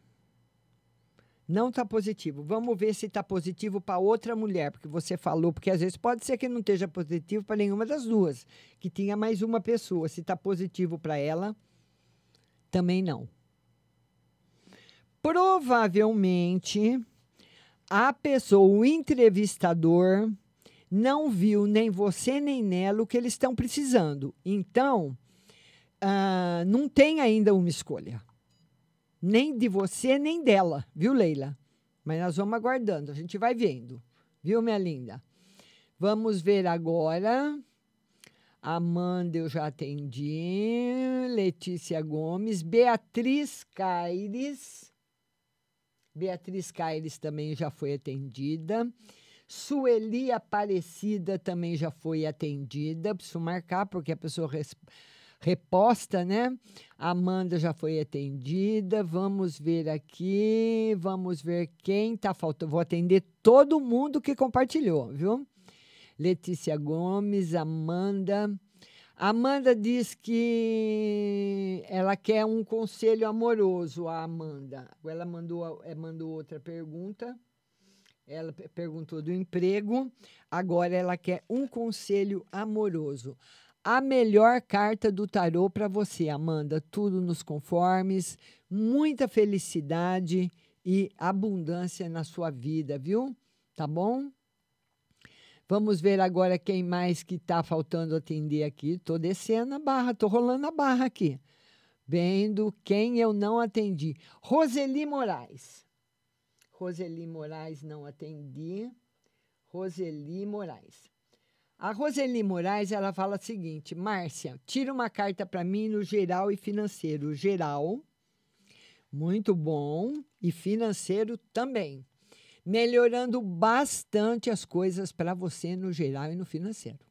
Speaker 5: Não está positivo. Vamos ver se está positivo para outra mulher, porque você falou, porque às vezes pode ser que não esteja positivo para nenhuma das duas, que tinha mais uma pessoa. Se está positivo para ela, também não. Provavelmente a pessoa, o entrevistador, não viu nem você nem nela o que eles estão precisando. Então, ah, não tem ainda uma escolha. Nem de você, nem dela, viu, Leila? Mas nós vamos aguardando, a gente vai vendo, viu, minha linda? Vamos ver agora. Amanda, eu já atendi. Letícia Gomes. Beatriz Caires. Beatriz Caires também já foi atendida. Sueli Aparecida também já foi atendida. Preciso marcar, porque a pessoa reposta, né? Amanda já foi atendida. Vamos ver aqui. Vamos ver quem tá faltando. Vou atender todo mundo que compartilhou, viu? Letícia Gomes, Amanda. Amanda diz que ela quer um conselho amoroso, a Amanda. Ela mandou, eh, mandou outra pergunta. Ela pe- perguntou do emprego. Agora ela quer um conselho amoroso. A melhor carta do tarô para você, Amanda. Tudo nos conformes, muita felicidade e abundância na sua vida, viu? Tá bom? Vamos ver agora quem mais que está faltando atender aqui. Estou descendo a barra, estou rolando a barra aqui. Vendo quem eu não atendi. Roseli Moraes. Roseli Moraes não atendi. Roseli Moraes. A Roseli Moraes, ela fala o seguinte, Márcia, tira uma carta para mim no geral e financeiro. Geral, muito bom, e financeiro também. Melhorando bastante as coisas para você no geral e no financeiro.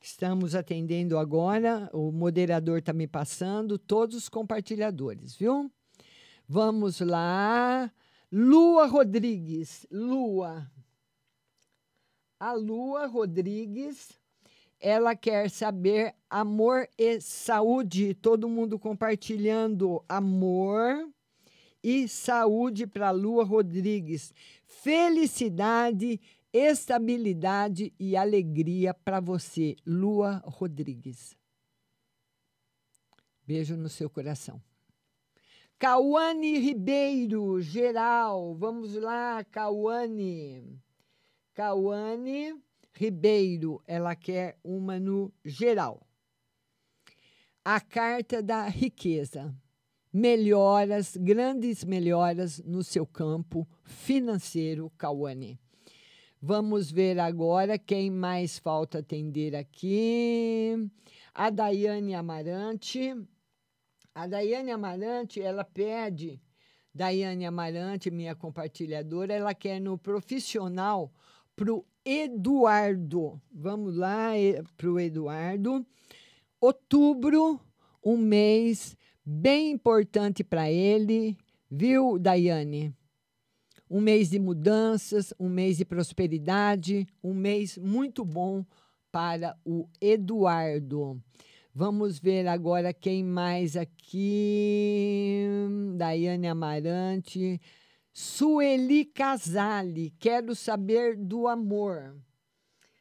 Speaker 5: Estamos atendendo agora, o moderador está me passando, todos os compartilhadores, viu? Vamos lá. Lua Rodrigues. Lua. A Lua Rodrigues, ela quer saber amor e saúde. Todo mundo compartilhando amor e saúde para Lua Rodrigues. Felicidade, estabilidade e alegria para você, Lua Rodrigues. Beijo no seu coração. Cauane Ribeiro, geral. Vamos lá, Cauane. Cauane Ribeiro, ela quer uma no geral. A carta da riqueza. melhoras, grandes melhoras no seu campo financeiro, Cauane. Vamos ver agora quem mais falta atender aqui. A Daiane Amarante. A Daiane Amarante, ela pede, Daiane Amarante, minha compartilhadora, ela quer no profissional para o Eduardo. Vamos lá para o Eduardo. Outubro, um mês bem importante para ele, viu, Daiane? Um mês de mudanças, um mês de prosperidade, um mês muito bom para o Eduardo. Vamos ver agora quem mais aqui. Daiane Amarante. Sueli Casale, quero saber do amor.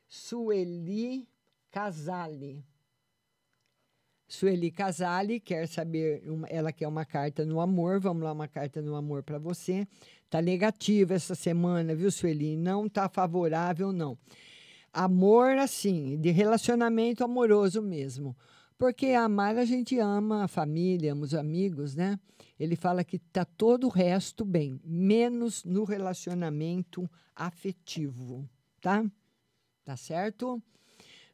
Speaker 5: Sueli Casale. Sueli Casale quer saber, ela quer uma carta no amor. Vamos lá, uma carta no amor para você. Tá negativa essa semana, viu, Sueli? Não tá favorável, não. Amor, assim, de relacionamento amoroso mesmo. Porque amar a gente ama a família, ama os amigos, né? Ele fala que tá todo o resto bem, menos no relacionamento afetivo, tá? Tá certo?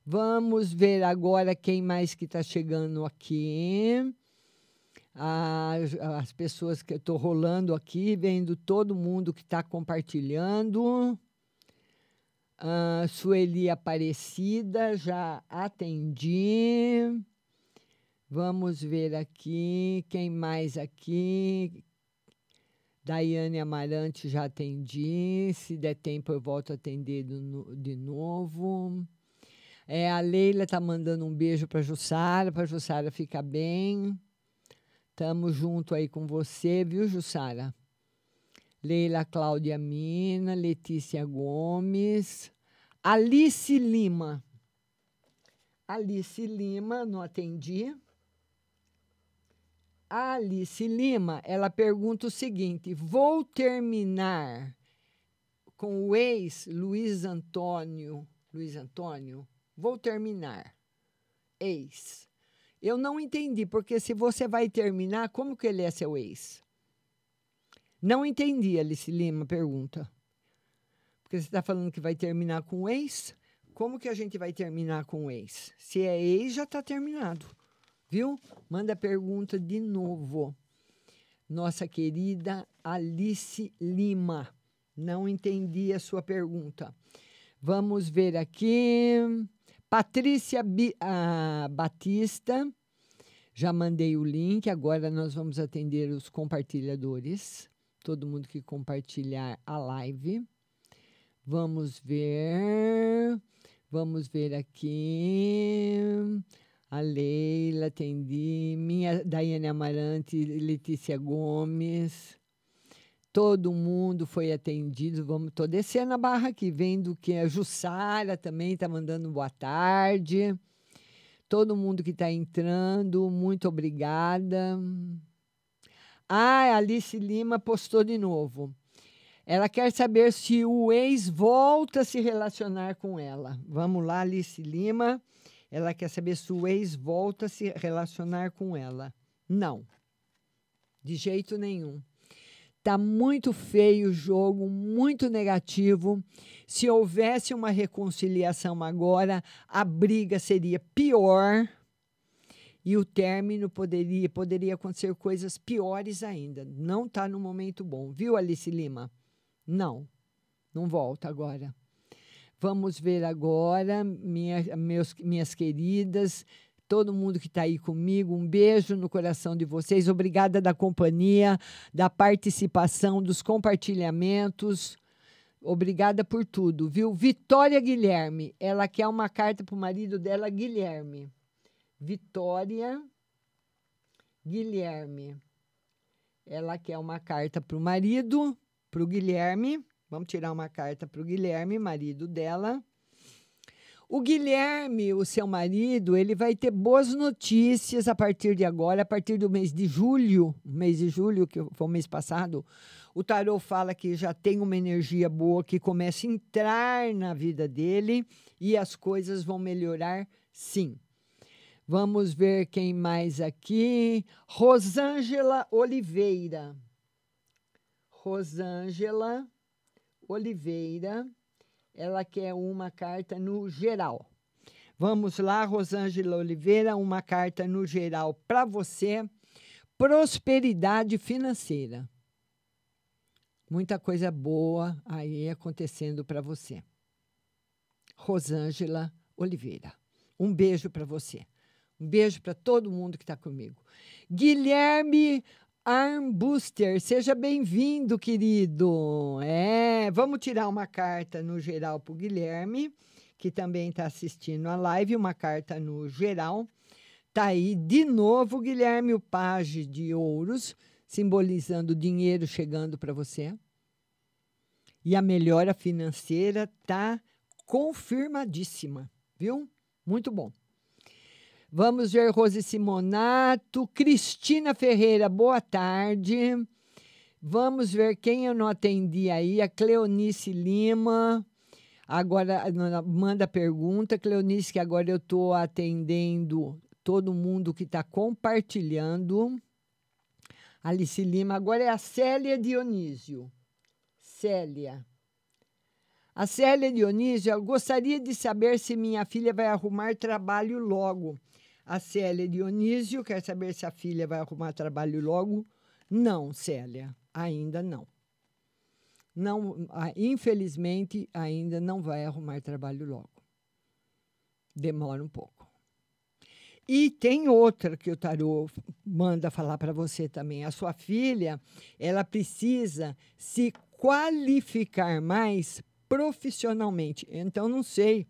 Speaker 5: Vamos ver agora quem mais que está chegando aqui. As, as pessoas que eu estou rolando aqui, vendo todo mundo que está compartilhando. Uh, Sueli Aparecida, já atendi. Vamos ver aqui, quem mais aqui? Daiane Amarante, já atendi. Se der tempo, eu volto a atender do, de novo. É, a Leila está mandando um beijo para Jussara, para Jussara ficar bem. Tamo junto aí com você, viu, Jussara? Leila Cláudia Mina, Letícia Gomes, Alice Lima. Alice Lima, não atendi. Alice Lima, ela pergunta o seguinte: vou terminar com o ex Luiz Antônio, Luiz Antônio, Vou terminar. Ex. Eu não entendi, porque se você vai terminar, como que ele é seu ex? Não entendi, Alice Lima pergunta. Porque você está falando que vai terminar com o ex? Como que a gente vai terminar com o ex? Se é ex, já está terminado. Viu? Manda a pergunta de novo. Nossa querida Alice Lima. Não entendi a sua pergunta. Vamos ver aqui. Patrícia Bi, ah, Batista, já mandei o link, agora nós vamos atender os compartilhadores, todo mundo que compartilhar a live. Vamos ver, vamos ver aqui. A Leila, atendi, minha Daiane Amarante, Letícia Gomes. Todo mundo foi atendido. Vamos, tô descendo a barra aqui, vendo que a Jussara também está mandando boa tarde. Todo mundo que está entrando, muito obrigada. Ah, Alice Lima postou de novo. Ela quer saber se o ex volta a se relacionar com ela. Vamos lá, Alice Lima. Ela quer saber se o ex volta a se relacionar com ela. Não. De jeito nenhum. Está muito feio o jogo, muito negativo. Se houvesse uma reconciliação agora, a briga seria pior e o término poderia, poderia acontecer coisas piores ainda. Não está no momento bom, viu, Alice Lima? Não, não volta agora. Vamos ver agora, minha, meus, minhas queridas, todo mundo que está aí comigo. Um beijo no coração de vocês. Obrigada da companhia, da participação, dos compartilhamentos. Obrigada por tudo, viu? Vitória Guilherme, ela quer uma carta para o marido dela, Guilherme. Vitória Guilherme. Ela quer uma carta para o marido, para o Guilherme. Vamos tirar uma carta para o Guilherme, marido dela. O Guilherme, o seu marido, ele vai ter boas notícias a partir de agora, a partir do mês de julho, mês de julho, que foi o mês passado. O tarô fala que já tem uma energia boa que começa a entrar na vida dele e as coisas vão melhorar sim. Vamos ver quem mais aqui. Rosângela Oliveira. Rosângela Oliveira. Ela quer uma carta no geral. Vamos lá, Rosângela Oliveira, uma carta no geral para você. Prosperidade financeira. Muita coisa boa aí acontecendo para você. Rosângela Oliveira. Um beijo para você. Um beijo para todo mundo que está comigo. Guilherme Armbuster, seja bem-vindo, querido. É, vamos tirar uma carta no geral para o Guilherme, que também está assistindo a live, uma carta no geral. Tá aí de novo, Guilherme, o paje de ouros, simbolizando dinheiro chegando para você. E a melhora financeira tá confirmadíssima, viu? Muito bom. Vamos ver Rose Simonato, Cristina Ferreira, boa tarde. Vamos ver quem eu não atendi aí, a Cleonice Lima. Agora manda pergunta, Cleonice, que agora eu estou atendendo todo mundo que está compartilhando. Alice Lima, agora é a Célia Dionísio. Célia. A Célia Dionísio, eu gostaria de saber se minha filha vai arrumar trabalho logo. A Célia Dionísio quer saber se a filha vai arrumar trabalho logo. Não, Célia, ainda não. Não, infelizmente, ainda não vai arrumar trabalho logo. Demora um pouco. E tem outra que o tarô manda falar para você também. A sua filha, ela precisa se qualificar mais profissionalmente. Então, não sei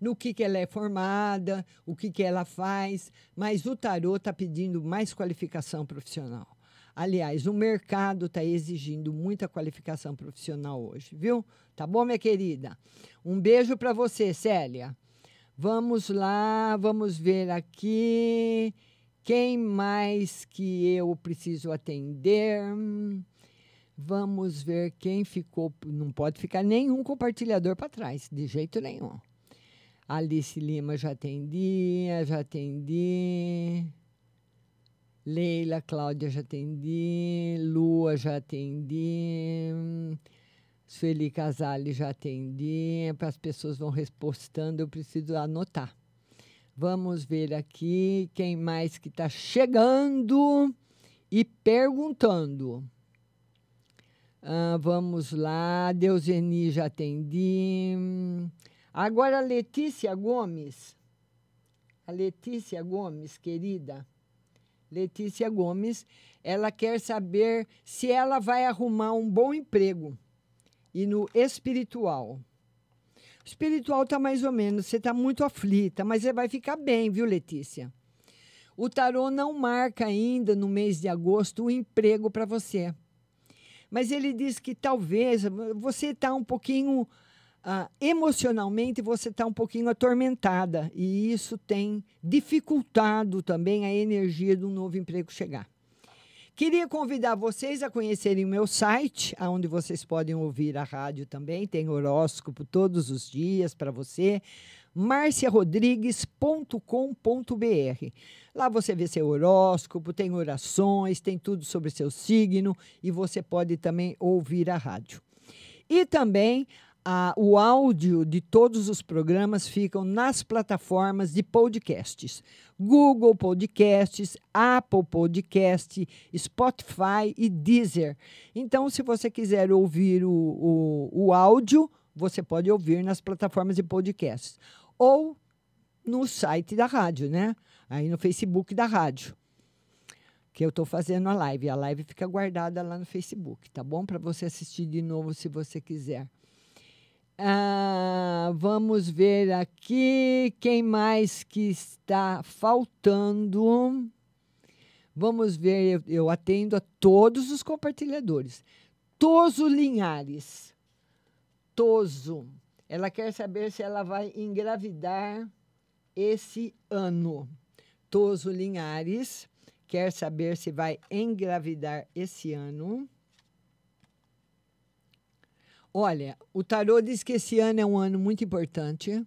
Speaker 5: no que, que ela é formada, o que, que ela faz, mas o tarô está pedindo mais qualificação profissional. Aliás, o mercado está exigindo muita qualificação profissional hoje, viu? Tá bom, minha querida? Um beijo para você, Célia. Vamos lá, vamos ver aqui. Quem mais que eu preciso atender? Vamos ver quem ficou. Não pode ficar nenhum compartilhador para trás, de jeito nenhum. Alice Lima já atendi, já atendi. Leila, Cláudia já atendi. Lua já atendi. Sueli Casale já atendi. As pessoas vão repostando, eu preciso anotar. Vamos ver aqui quem mais que está chegando e perguntando. Ah, vamos lá, Deuseni já atendi. Agora, a Letícia Gomes. A Letícia Gomes, querida. Letícia Gomes, ela quer saber se ela vai arrumar um bom emprego. E no espiritual. O espiritual está mais ou menos, você está muito aflita, mas você vai ficar bem, viu, Letícia? O tarô não marca ainda no mês de agosto um emprego para você. Mas ele diz que talvez você está um pouquinho ah, emocionalmente você está um pouquinho atormentada e isso tem dificultado também a energia do novo emprego chegar. Queria convidar vocês a conhecerem o meu site, onde vocês podem ouvir a rádio também. Tem horóscopo todos os dias para você. marciarodrigues.com.br. Lá você vê seu horóscopo, tem orações, tem tudo sobre seu signo e você pode também ouvir a rádio. E também a, o áudio de todos os programas ficam nas plataformas de podcasts. Google Podcasts, Apple Podcast, Spotify e Deezer. Então, se você quiser ouvir o, o, o áudio, você pode ouvir nas plataformas de podcasts. Ou no site da rádio, né? Aí no Facebook da rádio. Que eu estou fazendo a live. A live fica guardada lá no Facebook, tá bom? Para você assistir de novo se você quiser. Ah, vamos ver aqui quem mais que está faltando. Vamos ver, eu, eu atendo a todos os compartilhadores. Toso Linhares. Toso. Ela quer saber se ela vai engravidar esse ano. Toso Linhares quer saber se vai engravidar esse ano. Olha, o tarô diz que esse ano é um ano muito importante,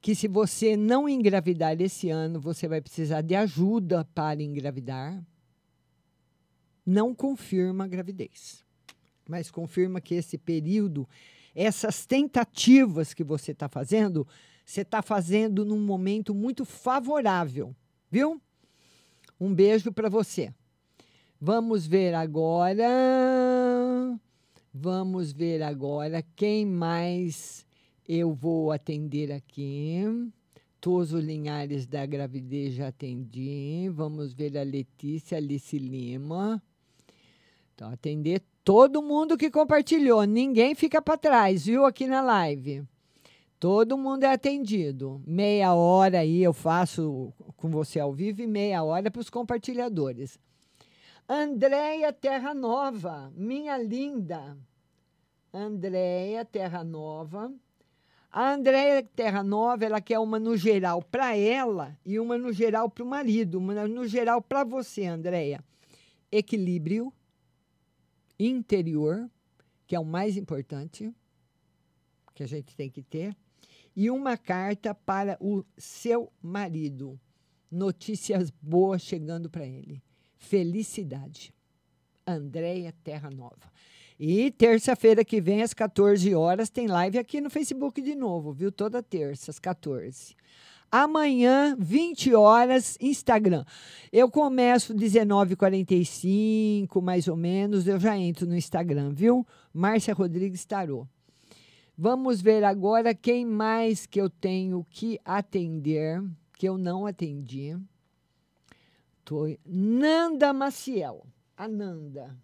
Speaker 5: que se você não engravidar esse ano, você vai precisar de ajuda para engravidar. Não confirma a gravidez, mas confirma que esse período, essas tentativas que você está fazendo, você está fazendo num momento muito favorável, viu? Um beijo para você. Vamos ver agora. Vamos ver agora quem mais eu vou atender aqui. Toso Linhares da gravidez já atendi. Vamos ver a Letícia Alice Lima. Então, atender todo mundo que compartilhou. Ninguém fica para trás, viu? Aqui na live. Todo mundo é atendido. Meia hora aí eu faço com você ao vivo e meia hora para os compartilhadores. Andréia Terra Nova, minha linda. Andréia Terra Nova. A Andréia Terra Nova, ela quer uma no geral para ela e uma no geral para o marido. Uma no geral para você, Andréia. Equilíbrio interior, que é o mais importante que a gente tem que ter e uma carta para o seu marido. Notícias boas chegando para ele. Felicidade. Andréia Terra Nova. E terça-feira que vem, às 14 horas, tem live aqui no Facebook de novo, viu? Toda terça, às 14. Amanhã, 20 horas, Instagram. Eu começo 19h45, mais ou menos, eu já entro no Instagram, viu? Márcia Rodrigues Tarô. Vamos ver agora quem mais que eu tenho que atender, que eu não atendi. Tô... Nanda Maciel. Ananda.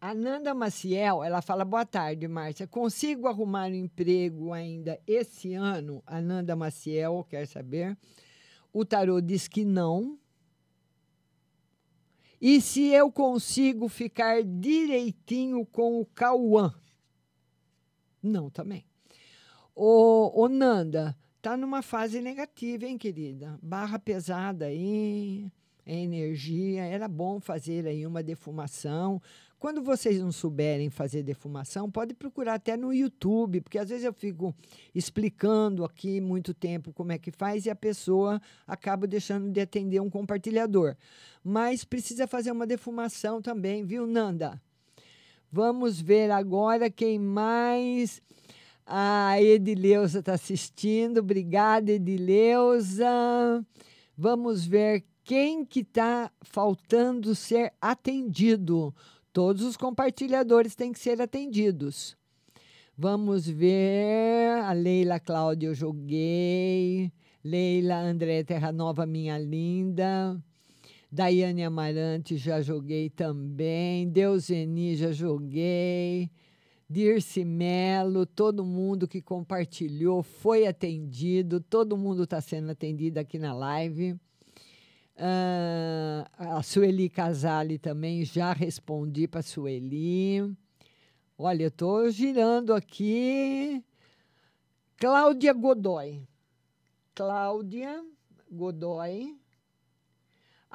Speaker 5: A Nanda Maciel, ela fala: boa tarde, Márcia. Consigo arrumar um emprego ainda esse ano? A Nanda Maciel quer saber. O tarô diz que não. E se eu consigo ficar direitinho com o Cauã? Não, também. O, o Nanda, tá numa fase negativa, hein, querida? Barra pesada aí, é energia. Era bom fazer aí uma defumação. Quando vocês não souberem fazer defumação, pode procurar até no YouTube, porque às vezes eu fico explicando aqui muito tempo como é que faz e a pessoa acaba deixando de atender um compartilhador. Mas precisa fazer uma defumação também, viu, Nanda? Vamos ver agora quem mais. A Edileuza está assistindo. Obrigada, Edileuza. Vamos ver quem que está faltando ser atendido. Todos os compartilhadores têm que ser atendidos. Vamos ver. A Leila Cláudia eu joguei. Leila André Terra Nova, minha linda. Daiane Amarante já joguei também. Deuseni já joguei. Dirce Melo, todo mundo que compartilhou foi atendido. Todo mundo está sendo atendido aqui na live. Uh, a Sueli Casale também já respondi para Sueli. Olha, eu estou girando aqui. Cláudia Godoy. Cláudia Godoy.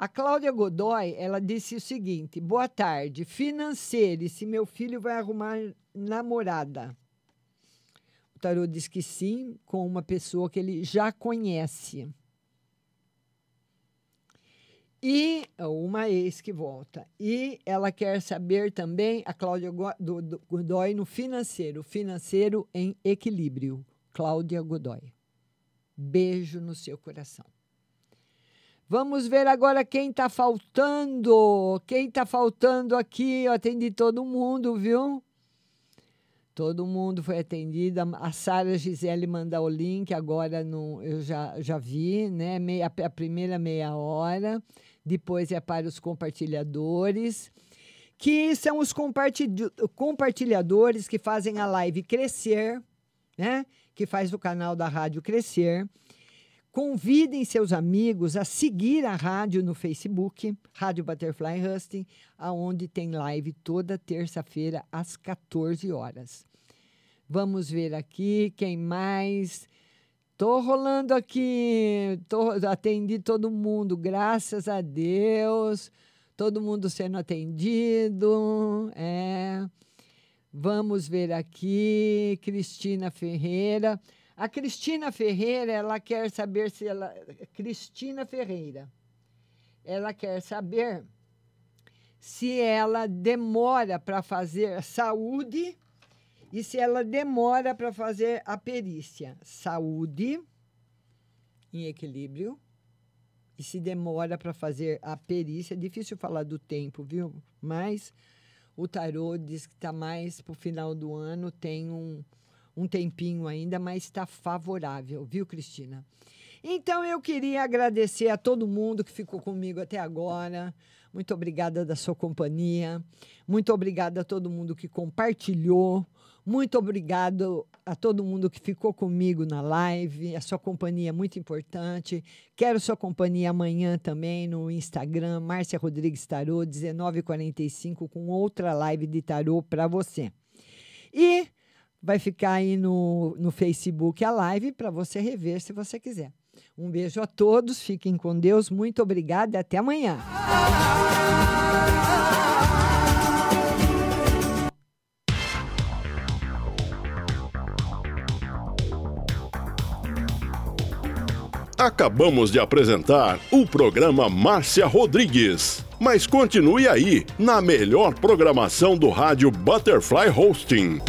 Speaker 5: A Cláudia Godoy, ela disse o seguinte: boa tarde, financeiro, se meu filho vai arrumar namorada? O tarô diz que sim, com uma pessoa que ele já conhece. E uma ex que volta. E ela quer saber também, a Cláudia Godoy, no financeiro. Financeiro em equilíbrio. Cláudia Godoy. Beijo no seu coração. Vamos ver agora quem está faltando. Quem está faltando aqui? Eu atendi todo mundo, viu? Todo mundo foi atendido. A Sara Gisele mandou o link, agora eu já, já vi, né? Meia, a primeira meia hora. Depois é para os compartilhadores, que são os compartilhadores que fazem a live crescer, né? Que faz o canal da rádio crescer. Convidem seus amigos a seguir a rádio no Facebook, Rádio Butterfly Husting, aonde tem live toda terça-feira às 14 horas. Vamos ver aqui quem mais. Tô rolando aqui, tô, atendi todo mundo, graças a Deus. Todo mundo sendo atendido. É. Vamos ver aqui, Cristina Ferreira. A Cristina Ferreira, ela quer saber se ela. Cristina Ferreira. Ela quer saber se ela demora para fazer saúde e se ela demora para fazer a perícia. Saúde em equilíbrio e se demora para fazer a perícia. É difícil falar do tempo, viu? Mas o tarô diz que está mais para o final do ano, tem um, um tempinho ainda, mas está favorável, viu, Cristina? Então eu queria agradecer a todo mundo que ficou comigo até agora. Muito obrigada da sua companhia. Muito obrigada a todo mundo que compartilhou. Muito obrigado a todo mundo que ficou comigo na live. A sua companhia é muito importante. Quero sua companhia amanhã também no Instagram, Márcia Rodrigues Tarô, 1945, com outra live de tarô para você. E vai ficar aí no, no Facebook a live para você rever se você quiser. Um beijo a todos, fiquem com Deus, muito obrigada e até amanhã.
Speaker 3: Acabamos de apresentar o programa Márcia Rodrigues. Mas continue aí, na melhor programação do rádio Butterfly Hosting.